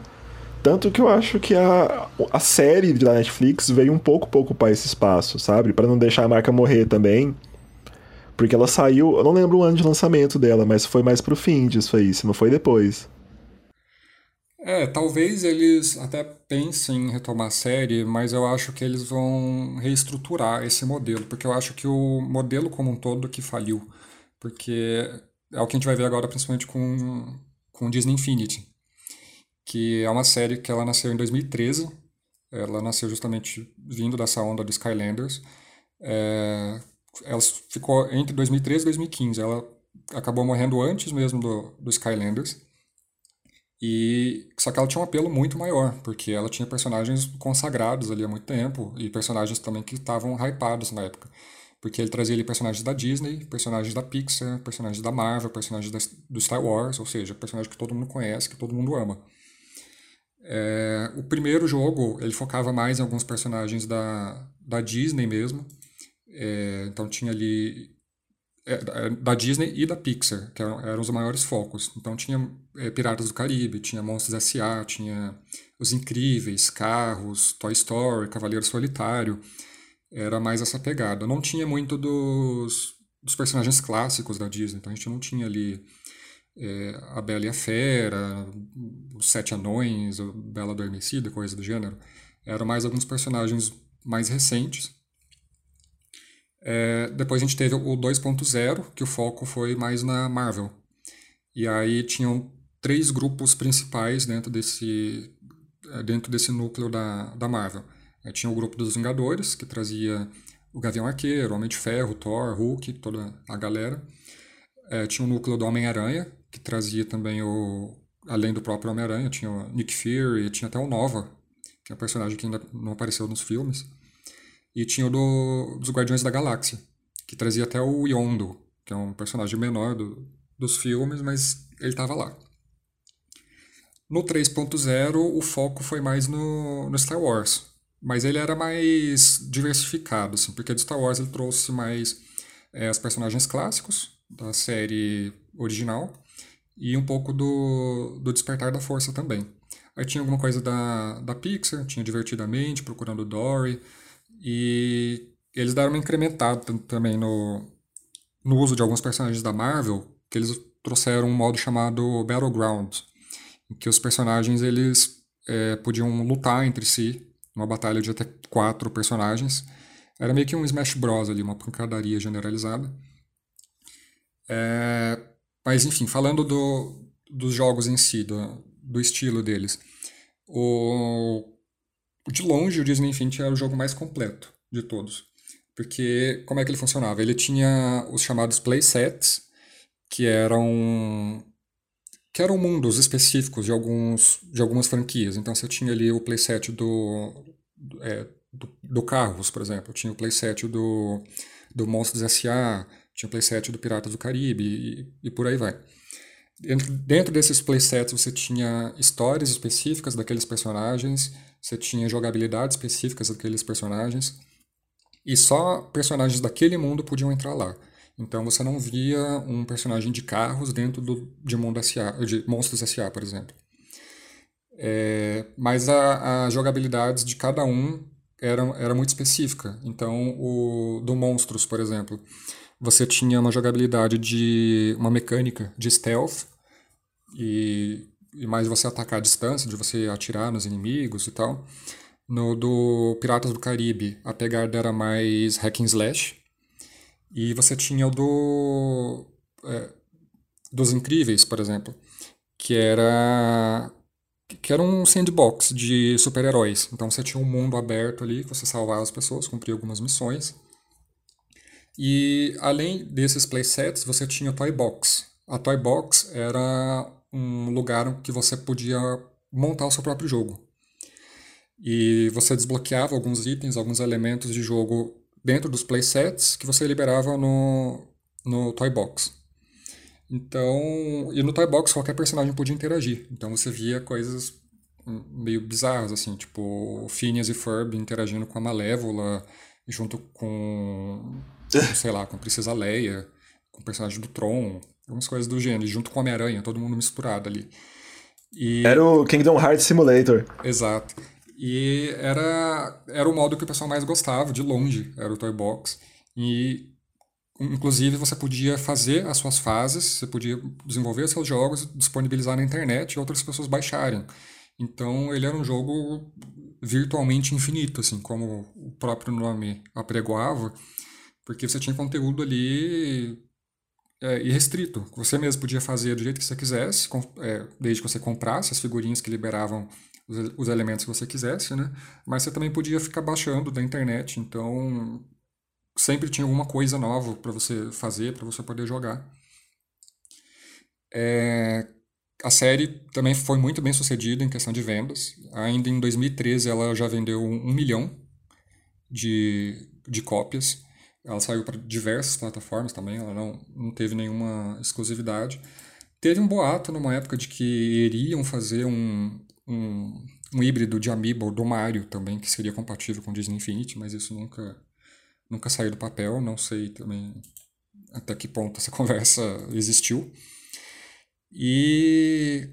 Tanto que eu acho que a, a série da Netflix veio um pouco pouco para esse espaço, sabe? Para não deixar a marca morrer também. Porque ela saiu, eu não lembro o ano de lançamento dela, mas foi mais pro fim disso aí, se não foi depois. É, talvez eles até pensem em retomar a série, mas eu acho que eles vão reestruturar esse modelo, porque eu acho que o modelo como um todo que faliu, porque é o que a gente vai ver agora principalmente com, com Disney Infinity, que é uma série que ela nasceu em 2013, ela nasceu justamente vindo dessa onda do Skylanders, é, ela ficou entre 2013 e 2015, ela acabou morrendo antes mesmo do, do Skylanders, e só que ela tinha um apelo muito maior, porque ela tinha personagens consagrados ali há muito tempo e personagens também que estavam hypados na época. Porque ele trazia ali personagens da Disney, personagens da Pixar, personagens da Marvel, personagens da, do Star Wars, ou seja, personagens que todo mundo conhece, que todo mundo ama. É, o primeiro jogo, ele focava mais em alguns personagens da, da Disney mesmo. É, então tinha ali da Disney e da Pixar, que eram, eram os maiores focos. Então tinha é, Piratas do Caribe, tinha Monstros S.A., tinha Os Incríveis, Carros, Toy Story, Cavaleiro Solitário. Era mais essa pegada. Não tinha muito dos, dos personagens clássicos da Disney, então a gente não tinha ali é, a Bela e a Fera, os Sete Anões, a Bela Adormecida, coisa do gênero. Eram mais alguns personagens mais recentes é, depois a gente teve o 2.0, que o foco foi mais na Marvel. E aí tinham três grupos principais dentro desse, é, dentro desse núcleo da, da Marvel. É, tinha o grupo dos Vingadores, que trazia o Gavião Arqueiro, Homem de Ferro, Thor, Hulk, toda a galera. É, tinha o núcleo do Homem-Aranha, que trazia também o. Além do próprio Homem-Aranha, tinha o Nick Fury, tinha até o Nova, que é um personagem que ainda não apareceu nos filmes. E tinha o do, dos Guardiões da Galáxia, que trazia até o Yondo, que é um personagem menor do, dos filmes, mas ele estava lá. No 3.0, o foco foi mais no, no Star Wars, mas ele era mais diversificado, assim, porque do Star Wars ele trouxe mais é, os personagens clássicos da série original e um pouco do, do Despertar da Força também. Aí tinha alguma coisa da, da Pixar, tinha Divertidamente, Procurando Dory, e eles deram uma incrementada também no, no uso de alguns personagens da Marvel, que eles trouxeram um modo chamado Battleground, em que os personagens eles é, podiam lutar entre si, uma batalha de até quatro personagens. Era meio que um Smash Bros. ali, uma pancadaria generalizada. É, mas enfim, falando do, dos jogos em si, do, do estilo deles. O de longe, o Disney Infinity era o jogo mais completo de todos. Porque como é que ele funcionava? Ele tinha os chamados playsets, que eram que eram mundos específicos de alguns de algumas franquias. Então você tinha ali o playset do é, do, do Carros, por exemplo, tinha o playset do do Monstros S.A., tinha o playset do Piratas do Caribe e, e por aí vai. Dentro, dentro desses playsets você tinha histórias específicas daqueles personagens, você tinha jogabilidades específicas daqueles personagens, e só personagens daquele mundo podiam entrar lá. Então você não via um personagem de carros dentro do, de, mundo SA, de Monstros S.A., por exemplo. É, mas a, a jogabilidade de cada um era, era muito específica. Então, o do Monstros, por exemplo, você tinha uma jogabilidade de uma mecânica de stealth e, e mais você atacar à distância, de você atirar nos inimigos e tal. No do Piratas do Caribe, a pegada era mais hack and slash. E você tinha o do é, dos Incríveis, por exemplo, que era que era um sandbox de super-heróis. Então você tinha um mundo aberto ali, você salvava as pessoas, cumpria algumas missões. E além desses playsets, você tinha a Toy Box. A Toy Box era um lugar que você podia montar o seu próprio jogo. E você desbloqueava alguns itens, alguns elementos de jogo dentro dos playsets que você liberava no, no Toy Box. Então, e no Toy Box qualquer personagem podia interagir. Então você via coisas meio bizarras, assim, tipo Phineas e Ferb interagindo com a Malévola, junto com sei lá, com a Princesa Leia, com o personagem do Tron, algumas coisas do gênero, junto com o Homem-Aranha, todo mundo misturado ali. E... Era o Kingdom Hearts Simulator. Exato. E era, era o modo que o pessoal mais gostava, de longe, era o Toy Box. E, inclusive, você podia fazer as suas fases, você podia desenvolver seus jogos, disponibilizar na internet e outras pessoas baixarem. Então, ele era um jogo virtualmente infinito, assim, como o próprio nome apregoava porque você tinha conteúdo ali é, irrestrito. Você mesmo podia fazer do jeito que você quisesse, com, é, desde que você comprasse as figurinhas que liberavam os, os, elementos que você quisesse, né? Mas você também podia ficar baixando da internet, então sempre tinha alguma coisa nova para você fazer, para você poder jogar. É, a série também foi muito bem sucedida em questão de vendas. Ainda em 2013 ela já vendeu um milhão de, de cópias. Ela saiu para diversas plataformas também, ela não, não teve nenhuma exclusividade. Teve um boato numa época de que iriam fazer um, um, um híbrido de Amiibo do Mario também, que seria compatível com Disney Infinity, mas isso nunca, nunca saiu do papel, não sei também até que ponto essa conversa existiu. E,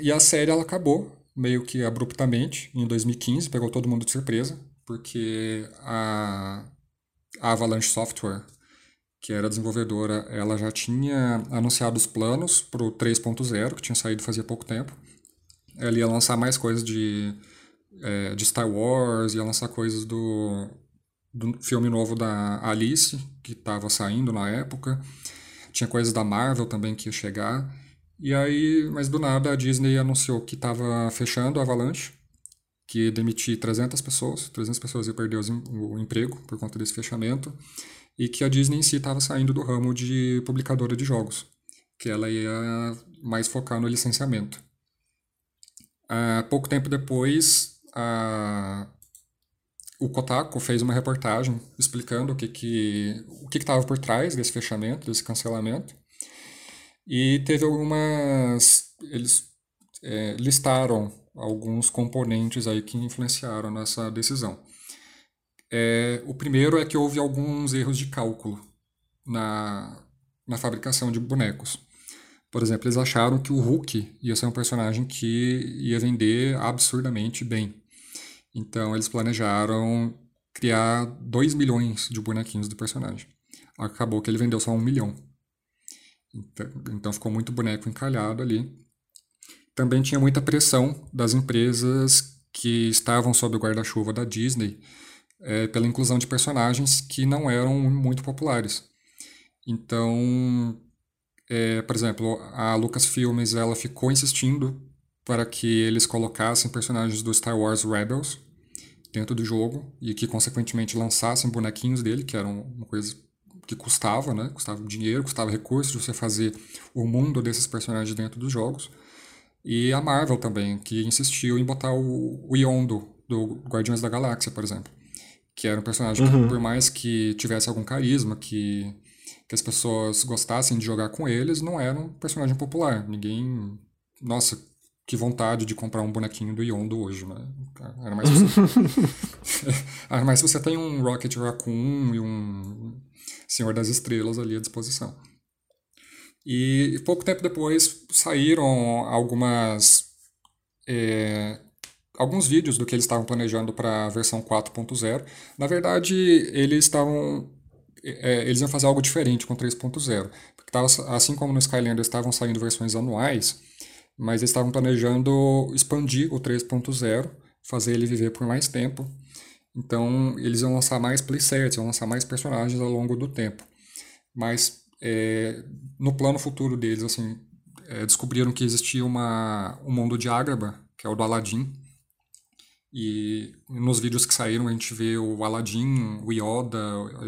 e a série ela acabou meio que abruptamente em 2015, pegou todo mundo de surpresa, porque a a Avalanche Software, que era desenvolvedora, ela já tinha anunciado os planos para o 3.0, que tinha saído fazia pouco tempo. Ela ia lançar mais coisas de, é, de Star Wars, ia lançar coisas do, do filme novo da Alice, que estava saindo na época. Tinha coisas da Marvel também que ia chegar. E aí, mas do nada, a Disney anunciou que estava fechando a Avalanche que demitir 300 pessoas, 300 pessoas iam perder o emprego por conta desse fechamento, e que a Disney em si estava saindo do ramo de publicadora de jogos, que ela ia mais focar no licenciamento. Uh, pouco tempo depois, uh, o Kotaku fez uma reportagem explicando o que que o que estava por trás desse fechamento, desse cancelamento, e teve algumas eles é, listaram alguns componentes aí que influenciaram nessa decisão. É, o primeiro é que houve alguns erros de cálculo na, na fabricação de bonecos. Por exemplo, eles acharam que o Hulk ia ser um personagem que ia vender absurdamente bem. Então, eles planejaram criar 2 milhões de bonequinhos do personagem. Acabou que ele vendeu só um milhão. Então, então ficou muito boneco encalhado ali também tinha muita pressão das empresas que estavam sob o guarda-chuva da Disney é, pela inclusão de personagens que não eram muito populares. Então, é, por exemplo, a Lucasfilmes ela ficou insistindo para que eles colocassem personagens do Star Wars Rebels, dentro do jogo e que, consequentemente, lançassem bonequinhos dele, que eram uma coisa que custava, né? Custava dinheiro, custava recursos de você fazer o mundo desses personagens dentro dos jogos. E a Marvel também, que insistiu em botar o, o Yondo do Guardiões da Galáxia, por exemplo. Que era um personagem uhum. que, por mais que tivesse algum carisma, que, que as pessoas gostassem de jogar com eles, não era um personagem popular. Ninguém. Nossa, que vontade de comprar um bonequinho do Yondo hoje, né? Era mais se você... Era mais se você tem um Rocket Raccoon e um Senhor das Estrelas ali à disposição. E pouco tempo depois saíram algumas é, alguns vídeos do que eles estavam planejando para a versão 4.0. Na verdade, eles estavam é, eles iam fazer algo diferente com 3.0, porque tava, assim como no Skylander estavam saindo versões anuais, mas eles estavam planejando expandir o 3.0, fazer ele viver por mais tempo. Então, eles iam lançar mais playsets, iam lançar mais personagens ao longo do tempo. Mas é, no plano futuro deles, assim, é, descobriram que existia uma, um mundo de Agrabah, que é o do Aladdin. E nos vídeos que saíram a gente vê o Aladdin, o Yoda,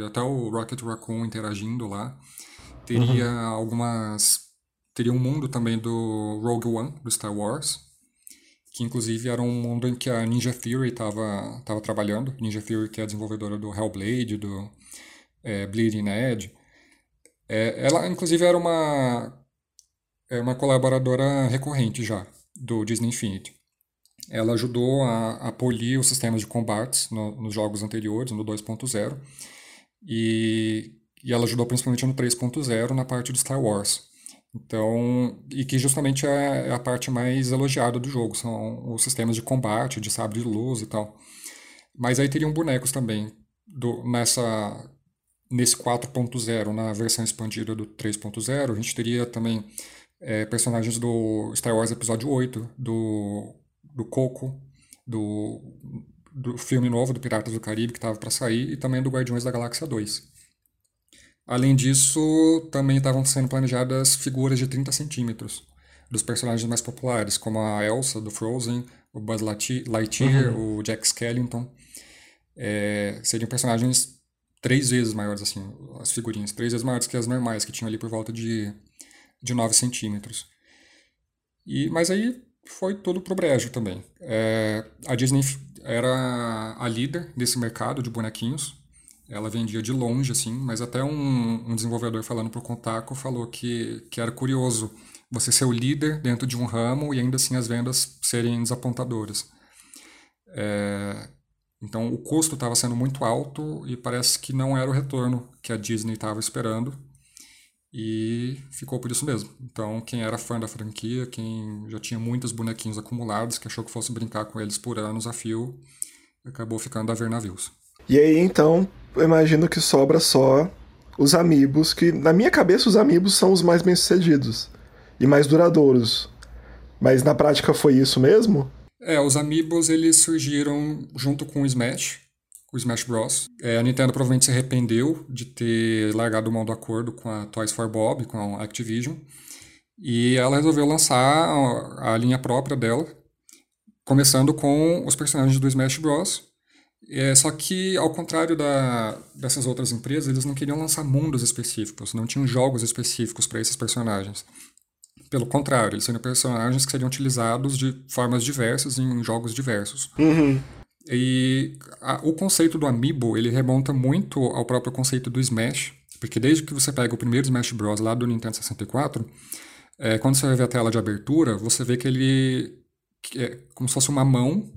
até o Rocket Raccoon interagindo lá. Teria uhum. algumas teria um mundo também do Rogue One, do Star Wars, que inclusive era um mundo em que a Ninja Theory estava tava trabalhando. Ninja Theory, que é a desenvolvedora do Hellblade, do é, Bleeding Edge. É, ela, inclusive, era uma, é uma colaboradora recorrente já do Disney Infinity. Ela ajudou a, a polir os sistemas de combates no, nos jogos anteriores, no 2.0, e, e ela ajudou principalmente no 3.0 na parte do Star Wars. Então, e que justamente é, é a parte mais elogiada do jogo, são os sistemas de combate, de sabre de luz e tal. Mas aí teriam bonecos também do, nessa nesse 4.0, na versão expandida do 3.0, a gente teria também é, personagens do Star Wars Episódio 8, do, do Coco, do, do filme novo do Piratas do Caribe que estava para sair, e também do Guardiões da Galáxia 2. Além disso, também estavam sendo planejadas figuras de 30 centímetros dos personagens mais populares, como a Elsa do Frozen, o Buzz Lightyear, uhum. o Jack Skellington. É, seriam personagens três vezes maiores, assim, as figurinhas, três vezes maiores que as normais, que tinham ali por volta de, de 9 centímetros. E, mas aí foi tudo pro brejo também. É, a Disney era a líder desse mercado de bonequinhos, ela vendia de longe, assim, mas até um, um desenvolvedor falando para o Contaco falou que, que era curioso você ser o líder dentro de um ramo e ainda assim as vendas serem desapontadoras. É, então o custo estava sendo muito alto e parece que não era o retorno que a Disney estava esperando e ficou por isso mesmo. Então quem era fã da franquia, quem já tinha muitos bonequinhos acumulados, que achou que fosse brincar com eles por anos a fio, acabou ficando a ver navios. E aí então eu imagino que sobra só os amigos, que na minha cabeça os amigos são os mais bem-sucedidos e mais duradouros. Mas na prática foi isso mesmo? É, os amigos eles surgiram junto com o Smash, o Smash Bros. É, a Nintendo provavelmente se arrependeu de ter largado mão do acordo com a Toys for Bob, com a Activision, e ela resolveu lançar a linha própria dela, começando com os personagens do Smash Bros. É, só que, ao contrário da, dessas outras empresas, eles não queriam lançar mundos específicos, não tinham jogos específicos para esses personagens. Pelo contrário, eles seriam personagens que seriam utilizados de formas diversas em jogos diversos. Uhum. E a, o conceito do Amiibo, ele remonta muito ao próprio conceito do Smash, porque desde que você pega o primeiro Smash Bros. lá do Nintendo 64, é, quando você ver a tela de abertura, você vê que ele é como se fosse uma mão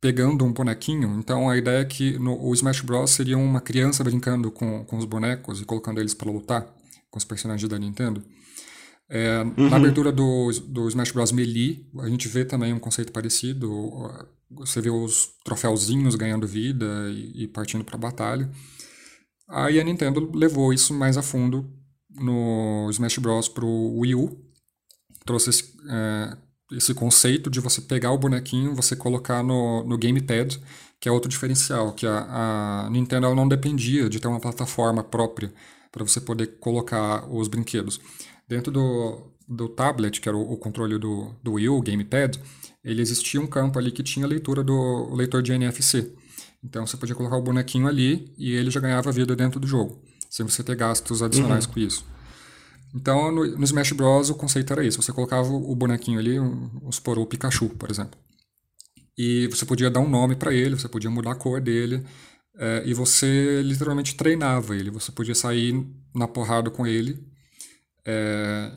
pegando um bonequinho. Então a ideia é que no, o Smash Bros. seria uma criança brincando com, com os bonecos e colocando eles para lutar com os personagens da Nintendo. É, uhum. Na abertura do, do Smash Bros. Melee, a gente vê também um conceito parecido. Você vê os troféuzinhos ganhando vida e, e partindo para a batalha. Aí a Nintendo levou isso mais a fundo no Smash Bros. para o Wii U. Trouxe esse, é, esse conceito de você pegar o bonequinho, você colocar no, no gamepad, que é outro diferencial, que a, a Nintendo não dependia de ter uma plataforma própria para você poder colocar os brinquedos. Dentro do, do tablet, que era o, o controle do, do Wii U, o gamepad, ele existia um campo ali que tinha leitura do leitor de NFC. Então você podia colocar o bonequinho ali e ele já ganhava vida dentro do jogo, sem você ter gastos adicionais uhum. com isso. Então no, no, Smash Bros. o conceito era isso: você colocava o bonequinho ali, vamos supor, o Pikachu, por exemplo. E você podia dar um nome para ele, você podia mudar a cor dele, é, e você literalmente treinava ele. Você podia sair na porrada com ele é,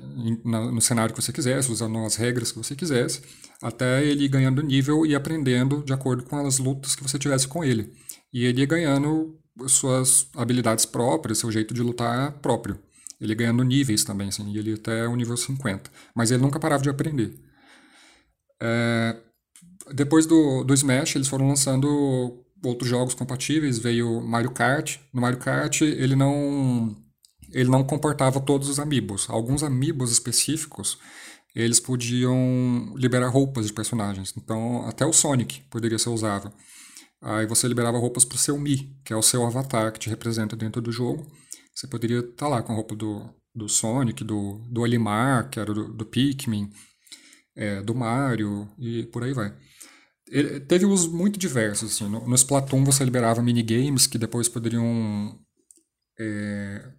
no cenário que você quisesse, usando as regras que você quisesse, até ele ganhando nível e aprendendo de acordo com as lutas que você tivesse com ele. E ele ganhando suas habilidades próprias, seu jeito de lutar próprio. Ele ganhando níveis também, assim, ele até o nível 50. Mas ele nunca parava de aprender. É, depois do, do Smash, eles foram lançando outros jogos compatíveis. Veio Mario Kart. No Mario Kart, ele não ele não comportava todos os amigos. Alguns amigos específicos, eles podiam liberar roupas de personagens. Então, até o Sonic poderia ser usável. Aí você liberava roupas para o seu Mi, que é o seu avatar que te representa dentro do jogo. Você poderia estar tá lá com a roupa do, do Sonic, do, do Olimar, que era do, do Pikmin, é, do Mario e por aí vai. Ele, teve usos muito diversos. Assim. No, no Splatoon você liberava minigames que depois poderiam é,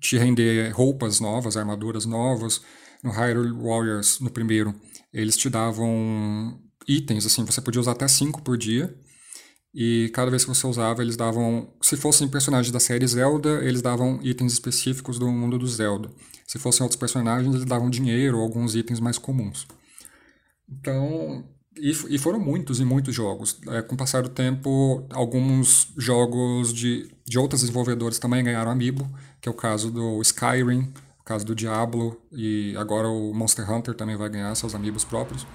te render roupas novas, armaduras novas. No Hyrule Warriors, no primeiro, eles te davam itens, assim, você podia usar até cinco por dia. E cada vez que você usava, eles davam. Se fossem personagens da série Zelda, eles davam itens específicos do mundo do Zelda. Se fossem outros personagens, eles davam dinheiro ou alguns itens mais comuns. Então. E, e foram muitos e muitos jogos. É, com o passar do tempo, alguns jogos de, de outros desenvolvedores também ganharam Amiibo que é o caso do Skyrim, o caso do Diablo, e agora o Monster Hunter também vai ganhar seus amigos próprios.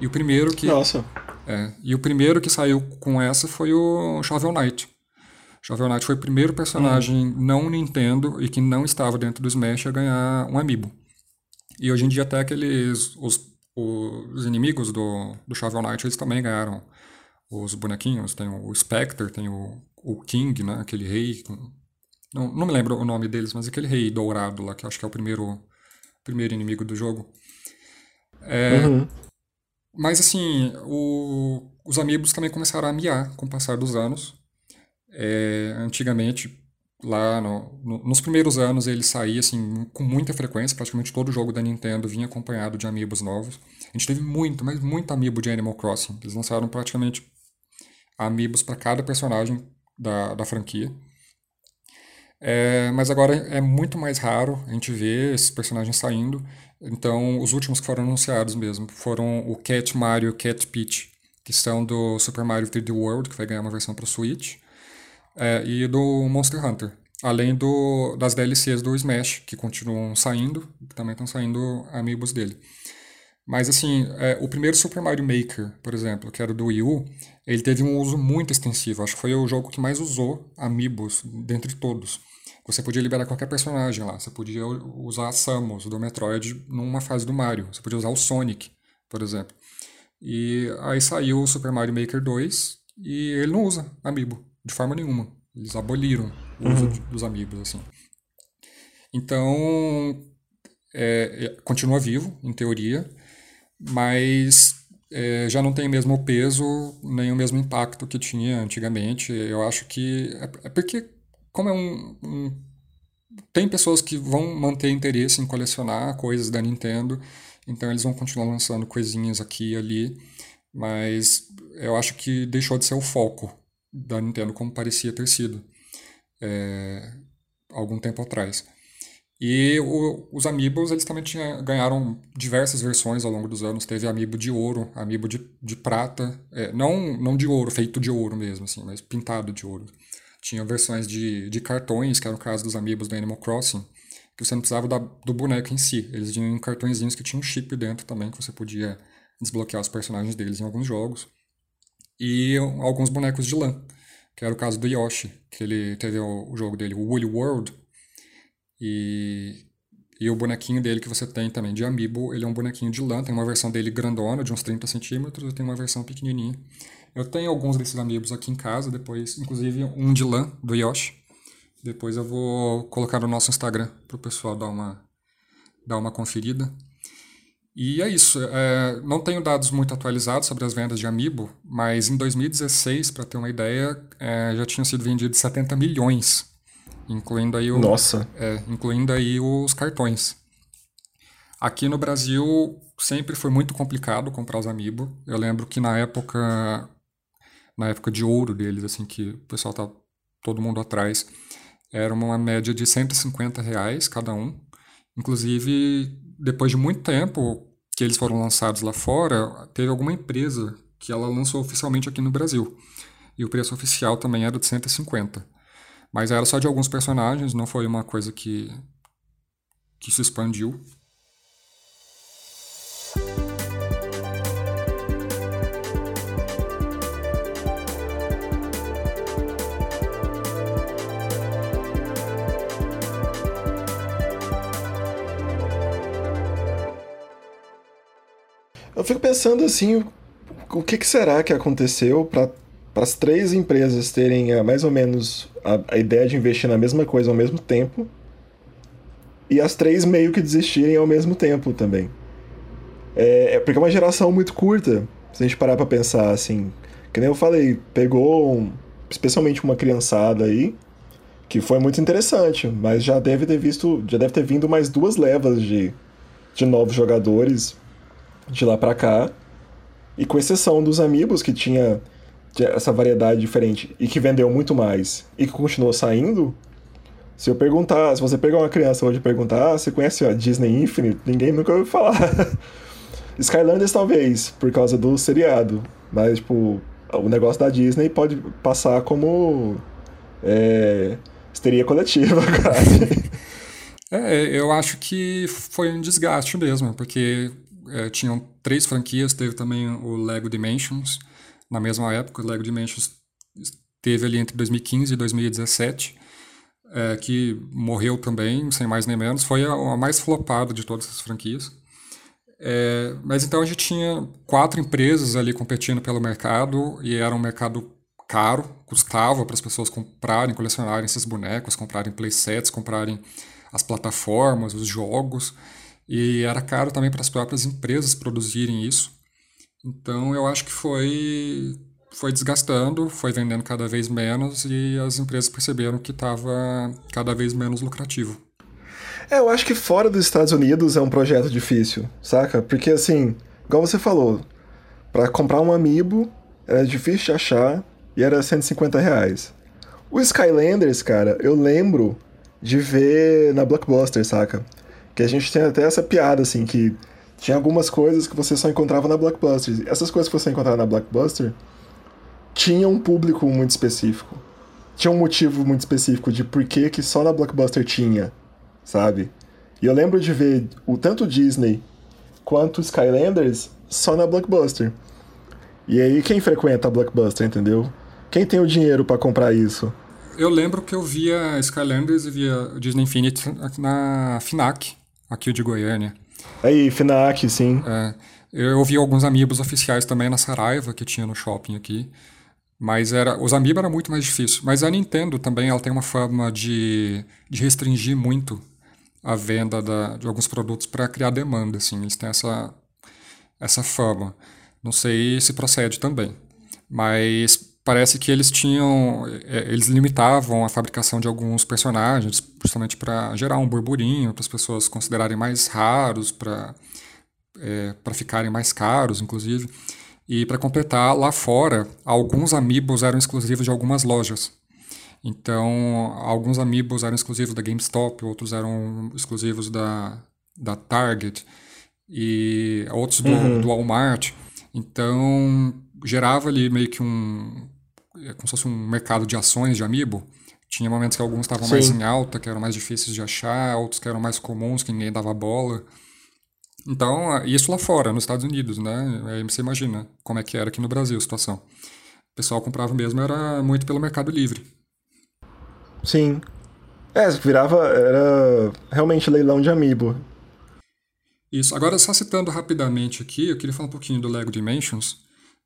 E o primeiro que. Nossa! É, e o primeiro que saiu com essa foi o Shovel Knight. Shovel Knight foi o primeiro personagem hum. não Nintendo e que não estava dentro do Smash a ganhar um amiibo. E hoje em dia até aqueles os, os inimigos do, do Shovel Knight eles também ganharam os bonequinhos. Tem o Spectre, tem o, o King, né, aquele rei não, não me lembro o nome deles, mas aquele rei dourado lá, que acho que é o primeiro, primeiro inimigo do jogo. É, uhum. Mas assim, o, os amigos também começaram a miar com o passar dos anos. É, antigamente, lá no, no, nos primeiros anos, ele saía assim, com muita frequência, praticamente todo jogo da Nintendo vinha acompanhado de amigos novos. A gente teve muito, mas muito amiibo de Animal Crossing. Eles lançaram praticamente amigos para cada personagem da, da franquia. É, mas agora é muito mais raro a gente ver esses personagens saindo. Então, os últimos que foram anunciados mesmo foram o Cat Mario e Cat Peach, que são do Super Mario 3D World, que vai ganhar uma versão para Switch, é, e do Monster Hunter. Além do, das DLCs do Smash, que continuam saindo, que também estão saindo amigos dele. Mas assim, é, o primeiro Super Mario Maker, por exemplo, que era do Wii U, ele teve um uso muito extensivo. Acho que foi o jogo que mais usou amiibos dentre todos. Você podia liberar qualquer personagem lá. Você podia usar a Samus do Metroid numa fase do Mario. Você podia usar o Sonic, por exemplo. E aí saiu o Super Mario Maker 2 e ele não usa amiibo de forma nenhuma. Eles aboliram o uso uhum. dos amigos, assim. Então, é, é, continua vivo, em teoria, mas é, já não tem o mesmo peso, nem o mesmo impacto que tinha antigamente. Eu acho que. É, é porque como é um, um, Tem pessoas que vão manter interesse em colecionar coisas da Nintendo, então eles vão continuar lançando coisinhas aqui e ali, mas eu acho que deixou de ser o foco da Nintendo como parecia ter sido é, algum tempo atrás. E o, os Amiibos, eles também tinha, ganharam diversas versões ao longo dos anos. Teve Amiibo de ouro, Amiibo de, de prata. É, não, não de ouro, feito de ouro mesmo, assim, mas pintado de ouro. Tinha versões de, de cartões, que era o caso dos amigos do Animal Crossing, que você não precisava da, do boneco em si. Eles tinham cartõezinhos que tinham chip dentro também, que você podia desbloquear os personagens deles em alguns jogos. E alguns bonecos de lã, que era o caso do Yoshi, que ele teve o, o jogo dele, o Woolly World, e, e o bonequinho dele que você tem também de amiibo, ele é um bonequinho de lã, tem uma versão dele grandona, de uns 30 centímetros, e tem uma versão pequenininha, eu tenho alguns desses amigos aqui em casa, depois, inclusive um de lã, do Yoshi. Depois eu vou colocar no nosso Instagram para o pessoal dar uma, dar uma conferida. E é isso. É, não tenho dados muito atualizados sobre as vendas de Amiibo, mas em 2016, para ter uma ideia, é, já tinham sido vendidos 70 milhões, incluindo aí o, Nossa. É, incluindo aí os cartões. Aqui no Brasil sempre foi muito complicado comprar os Amiibo. Eu lembro que na época na época de ouro deles, assim que o pessoal tá todo mundo atrás, era uma média de 150 reais cada um. Inclusive, depois de muito tempo que eles foram lançados lá fora, teve alguma empresa que ela lançou oficialmente aqui no Brasil. E o preço oficial também era de 150. Mas era só de alguns personagens, não foi uma coisa que, que se expandiu. Eu fico pensando assim, o que, que será que aconteceu para as três empresas terem a, mais ou menos a, a, ideia de investir na mesma coisa ao mesmo tempo e as três meio que desistirem ao mesmo tempo também. É, é porque é uma geração muito curta, se a gente parar para pensar assim. Que nem eu falei, pegou um, especialmente uma criançada aí, que foi muito interessante, mas já deve ter visto, já deve ter vindo mais duas levas de, de novos jogadores de lá para cá. E com exceção dos Amiibos, que tinha essa variedade diferente e que vendeu muito mais e que continuou saindo, se eu perguntar, se você pegar uma criança hoje e perguntar, ah, você conhece a Disney Infinite? Ninguém nunca ouviu falar. Skylanders talvez, por causa do seriado. Mas, tipo, o negócio da Disney pode passar como é, histeria coletiva, quase. É, eu acho que foi um desgaste mesmo, porque é, tinham três franquias, teve também o Lego Dimensions, na mesma época, o Lego Dimensions teve ali entre 2015 e 2017, é, que morreu também, sem mais nem menos, foi a, a mais flopada de todas as franquias. É, mas então a gente tinha quatro empresas ali competindo pelo mercado e era um mercado caro, custava para as pessoas comprarem, colecionarem esses bonecos, comprarem playsets, comprarem as plataformas, os jogos. E era caro também para as próprias empresas produzirem isso. Então eu acho que foi foi desgastando, foi vendendo cada vez menos e as empresas perceberam que estava cada vez menos lucrativo. É, eu acho que fora dos Estados Unidos é um projeto difícil, saca? Porque assim, igual você falou, para comprar um Amiibo era difícil de achar e era 150 reais. O Skylanders, cara, eu lembro de ver na Blockbuster, saca? Que a gente tem até essa piada, assim, que tinha algumas coisas que você só encontrava na Blockbuster. Essas coisas que você encontrava na Blockbuster tinham um público muito específico. Tinha um motivo muito específico de por que, que só na Blockbuster tinha, sabe? E eu lembro de ver o tanto Disney quanto Skylanders só na Blockbuster. E aí, quem frequenta a Blockbuster, entendeu? Quem tem o dinheiro para comprar isso? Eu lembro que eu via Skylanders e via Disney Infinity na FINAC, aqui de Goiânia. Aí, FINAC, sim. É, eu ouvi alguns amigos oficiais também na Saraiva, que tinha no shopping aqui. Mas era, os amigos era muito mais difícil. Mas a Nintendo também ela tem uma forma de, de restringir muito a venda da, de alguns produtos para criar demanda. Assim. Eles têm essa, essa fama. Não sei se procede também. Mas parece que eles tinham. É, eles limitavam a fabricação de alguns personagens, justamente para gerar um burburinho, para as pessoas considerarem mais raros, para é, para ficarem mais caros, inclusive. E para completar, lá fora, alguns amiibos eram exclusivos de algumas lojas. Então, alguns amiibos eram exclusivos da GameStop, outros eram exclusivos da, da Target e outros do, uhum. do Walmart. Então, gerava ali meio que um. É como se fosse um mercado de ações de amiibo. Tinha momentos que alguns estavam mais em alta, que eram mais difíceis de achar, outros que eram mais comuns, que ninguém dava bola. Então, isso lá fora, nos Estados Unidos, né? Aí você imagina como é que era aqui no Brasil a situação. O pessoal comprava mesmo, era muito pelo Mercado Livre. Sim. É, virava, era realmente leilão de amiibo. Isso. Agora, só citando rapidamente aqui, eu queria falar um pouquinho do Lego Dimensions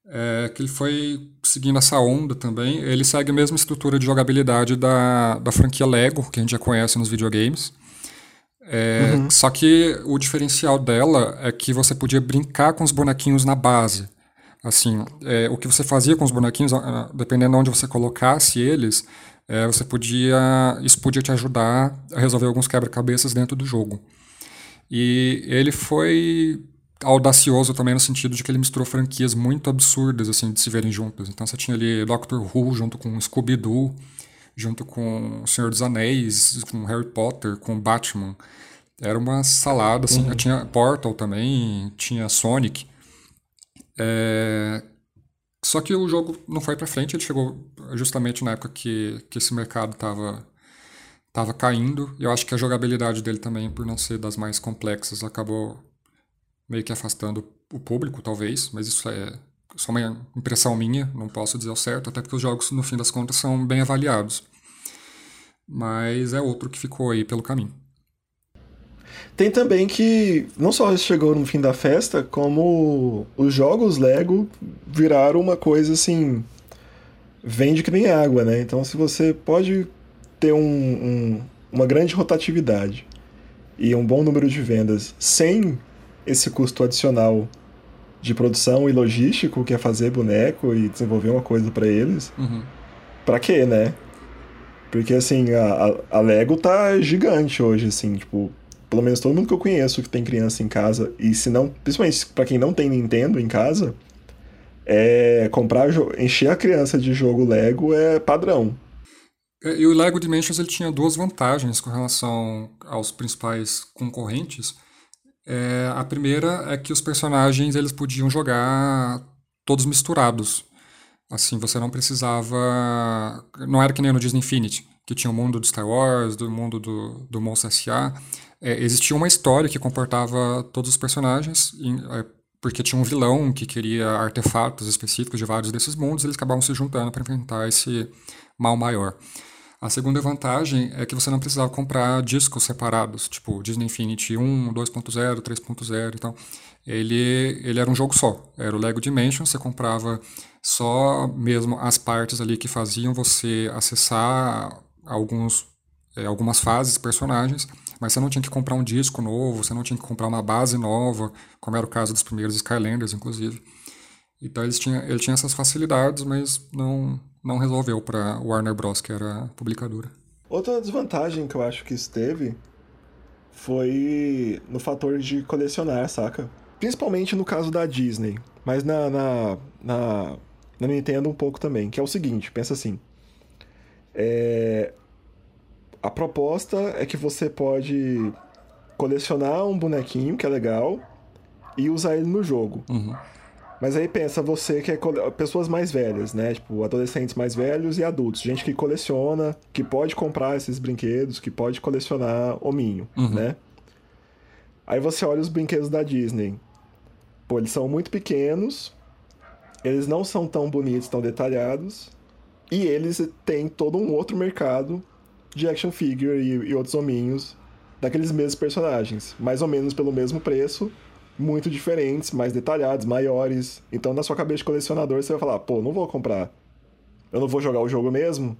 é, que ele foi seguindo essa onda também. Ele segue a mesma estrutura de jogabilidade da, da franquia Lego, que a gente já conhece nos videogames. É, uhum. Só que o diferencial dela é que você podia brincar com os bonequinhos na base. Assim, é, o que você fazia com os bonequinhos, dependendo de onde você colocasse eles, é, você podia, isso podia te ajudar a resolver alguns quebra-cabeças dentro do jogo. E ele foi audacioso também no sentido de que ele misturou franquias muito absurdas assim de se verem juntas. Então você tinha ali Doctor Who junto com Scooby-Doo, junto com O Senhor dos Anéis, com Harry Potter, com Batman. Era uma salada, assim. Uhum. Tinha Portal também, tinha Sonic. É... Só que o jogo não foi para frente, ele chegou justamente na época que, que esse mercado estava tava caindo. Eu acho que a jogabilidade dele também, por não ser das mais complexas, acabou meio que afastando o público, talvez, mas isso é só uma impressão minha, não posso dizer o certo, até porque os jogos, no fim das contas, são bem avaliados. Mas é outro que ficou aí pelo caminho. Tem também que não só chegou no fim da festa, como os jogos Lego viraram uma coisa assim. vende que nem água, né? Então, se você pode ter um, um, uma grande rotatividade e um bom número de vendas sem esse custo adicional de produção e logístico, que é fazer boneco e desenvolver uma coisa para eles. Uhum. Pra quê, né? Porque, assim, a, a Lego tá gigante hoje, assim, tipo... Pelo menos todo mundo que eu conheço que tem criança em casa, e se não... Principalmente para quem não tem Nintendo em casa, é comprar... Encher a criança de jogo Lego é padrão. É, e o Lego Dimensions ele tinha duas vantagens com relação aos principais concorrentes. É, a primeira é que os personagens eles podiam jogar todos misturados. Assim, você não precisava. Não era que nem no Disney Infinity, que tinha o mundo do Star Wars, do mundo do, do Monstro S.A. É, existia uma história que comportava todos os personagens, em, é, porque tinha um vilão que queria artefatos específicos de vários desses mundos, eles acabavam se juntando para enfrentar esse mal maior. A segunda vantagem é que você não precisava comprar discos separados, tipo Disney Infinity 1, 2.0, 3.0, então ele, ele era um jogo só, era o Lego Dimension, você comprava só mesmo as partes ali que faziam você acessar alguns, é, algumas fases, personagens, mas você não tinha que comprar um disco novo, você não tinha que comprar uma base nova, como era o caso dos primeiros Skylanders, inclusive. Então eles tinham, ele tinha essas facilidades, mas não, não resolveu para Warner Bros, que era a publicadora. Outra desvantagem que eu acho que isso teve foi no fator de colecionar, saca? Principalmente no caso da Disney, mas na, na, na, na Nintendo um pouco também, que é o seguinte, pensa assim. É... A proposta é que você pode colecionar um bonequinho, que é legal, e usar ele no jogo. Uhum. Mas aí pensa você que é pessoas mais velhas, né? Tipo, adolescentes mais velhos e adultos. Gente que coleciona, que pode comprar esses brinquedos, que pode colecionar hominho, uhum. né? Aí você olha os brinquedos da Disney. Pô, eles são muito pequenos, eles não são tão bonitos, tão detalhados, e eles têm todo um outro mercado de action figure e, e outros hominhos daqueles mesmos personagens, mais ou menos pelo mesmo preço, muito diferentes, mais detalhados, maiores. Então, na sua cabeça de colecionador, você vai falar: pô, não vou comprar. Eu não vou jogar o jogo mesmo.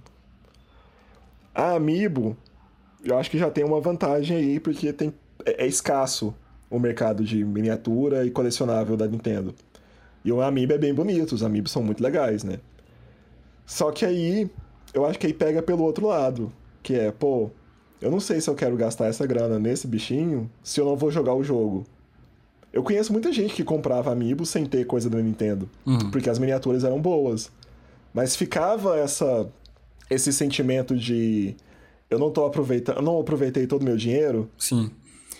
A Amiibo, eu acho que já tem uma vantagem aí, porque tem, é, é escasso o mercado de miniatura e colecionável da Nintendo. E o Amiibo é bem bonito, os Amiibos são muito legais, né? Só que aí, eu acho que aí pega pelo outro lado, que é, pô, eu não sei se eu quero gastar essa grana nesse bichinho se eu não vou jogar o jogo. Eu conheço muita gente que comprava Amiibo sem ter coisa da Nintendo, uhum. porque as miniaturas eram boas. Mas ficava essa esse sentimento de eu não tô aproveitando, não aproveitei todo o meu dinheiro. Sim.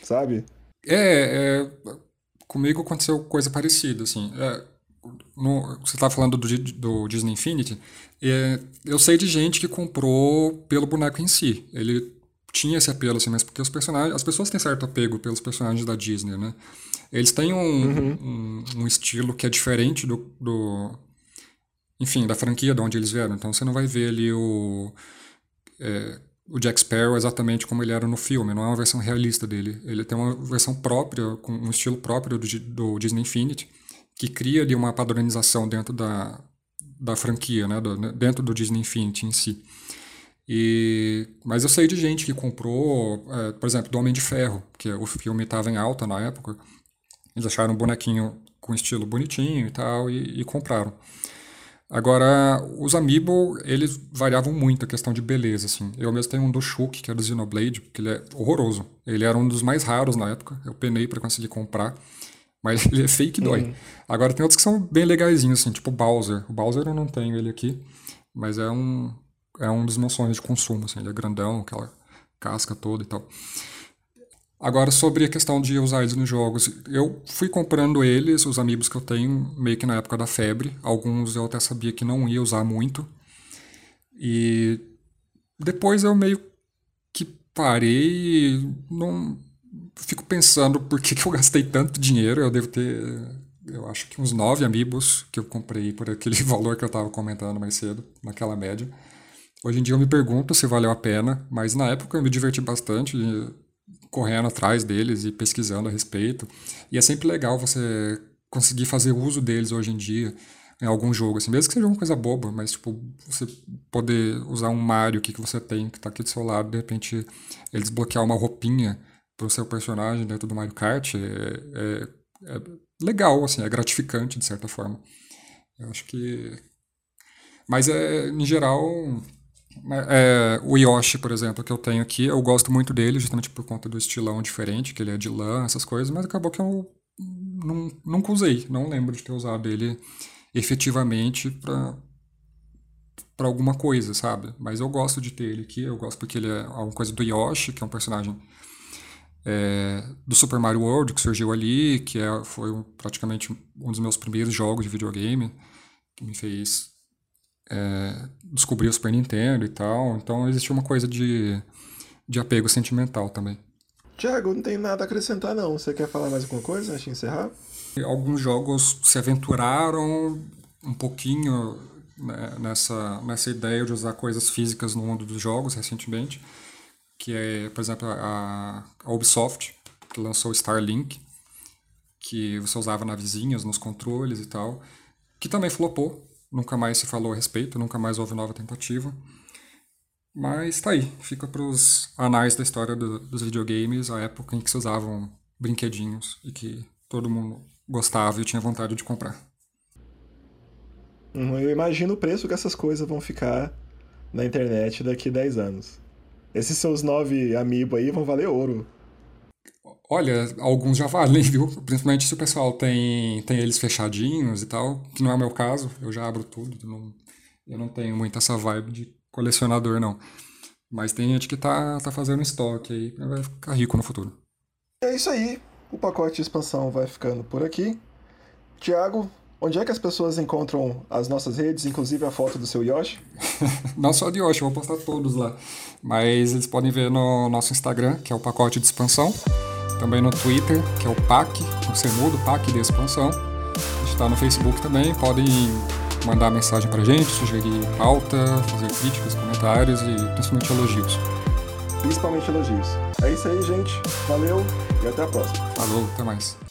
Sabe? É, é comigo aconteceu coisa parecida, assim. É, no, você estava falando do, do Disney Infinity, é, eu sei de gente que comprou pelo boneco em si. Ele tinha esse apelo, assim, mas porque os personagens, as pessoas têm certo apego pelos personagens da Disney, né? Eles têm um, uhum. um, um, estilo que é diferente do, do, enfim, da franquia de onde eles vieram. Então você não vai ver ali o, é, o Jack Sparrow exatamente como ele era no filme, não é uma versão realista dele. Ele tem uma versão própria, com um estilo próprio do, do Disney Infinity, que cria ali uma padronização dentro da, da franquia, né, do, dentro do Disney Infinity em si. E, mas eu sei de gente que comprou, é, por exemplo, do Homem de Ferro, que o filme estava em alta na época. Eles acharam um bonequinho com estilo bonitinho e tal, e, e compraram. Agora, os Amiibo, eles variavam muito a questão de beleza, assim. Eu mesmo tenho um do Shulk, que é do Xenoblade, que ele é horroroso. Ele era um dos mais raros na época, eu penei para conseguir comprar, mas ele é fake dói. Uhum. Agora tem outros que são bem legaisinhos, assim, tipo o Bowser. O Bowser eu não tenho ele aqui, mas é um, é um dos meus sonhos de consumo, assim. Ele é grandão, aquela casca toda e tal. Agora, sobre a questão de usar eles nos jogos, eu fui comprando eles, os amigos que eu tenho, meio que na época da febre. Alguns eu até sabia que não ia usar muito. E depois eu meio que parei não fico pensando por que, que eu gastei tanto dinheiro. Eu devo ter, eu acho que uns nove amigos que eu comprei por aquele valor que eu estava comentando mais cedo, naquela média. Hoje em dia eu me pergunto se valeu a pena, mas na época eu me diverti bastante correndo atrás deles e pesquisando a respeito. E é sempre legal você conseguir fazer uso deles hoje em dia em algum jogo, assim, mesmo que seja uma coisa boba, mas tipo, você poder usar um Mario que, que você tem, que está aqui do seu lado, de repente ele desbloquear uma roupinha para o seu personagem dentro do Mario Kart, é, é, é legal, assim, é gratificante de certa forma. Eu acho que. Mas é, em geral, é, o Yoshi, por exemplo, que eu tenho aqui, eu gosto muito dele, justamente por conta do estilão diferente, que ele é de lã, essas coisas, mas acabou que eu não, nunca usei, não lembro de ter usado ele efetivamente para para alguma coisa, sabe? Mas eu gosto de ter ele aqui, eu gosto porque ele é alguma coisa do Yoshi, que é um personagem é, do Super Mario World, que surgiu ali, que é, foi praticamente um dos meus primeiros jogos de videogame, que me fez é, descobrir o Super Nintendo e tal. Então existia uma coisa de, de apego sentimental também. Tiago, não tem nada a acrescentar não. Você quer falar mais alguma coisa antes de encerrar? Alguns jogos se aventuraram um pouquinho né, nessa, nessa ideia de usar coisas físicas no mundo dos jogos recentemente, que é, por exemplo, a, a Ubisoft, que lançou o Starlink, que você usava na vizinhas, nos controles e tal, que também flopou, Nunca mais se falou a respeito, nunca mais houve nova tentativa. Mas tá aí, fica para os anais da história do, dos videogames, a época em que se usavam brinquedinhos e que todo mundo gostava e tinha vontade de comprar. Hum, eu imagino o preço que essas coisas vão ficar na internet daqui a 10 anos. Esses seus nove amiibo aí vão valer ouro. Olha, alguns já valem, viu? Principalmente se o pessoal tem, tem eles fechadinhos e tal, que não é o meu caso, eu já abro tudo, não, eu não tenho muito essa vibe de colecionador, não. Mas tem gente que tá, tá fazendo estoque aí, vai ficar rico no futuro. É isso aí, o pacote de expansão vai ficando por aqui. Tiago, onde é que as pessoas encontram as nossas redes, inclusive a foto do seu Yoshi? não só de Yoshi, eu vou postar todos lá. Mas eles podem ver no nosso Instagram, que é o pacote de expansão também no Twitter, que é o PAC, o Semudo, PAC de Expansão. A gente está no Facebook também, podem mandar mensagem pra gente, sugerir pauta, fazer críticas, comentários e principalmente elogios. Principalmente elogios. É isso aí, gente. Valeu e até a próxima. Falou, até mais.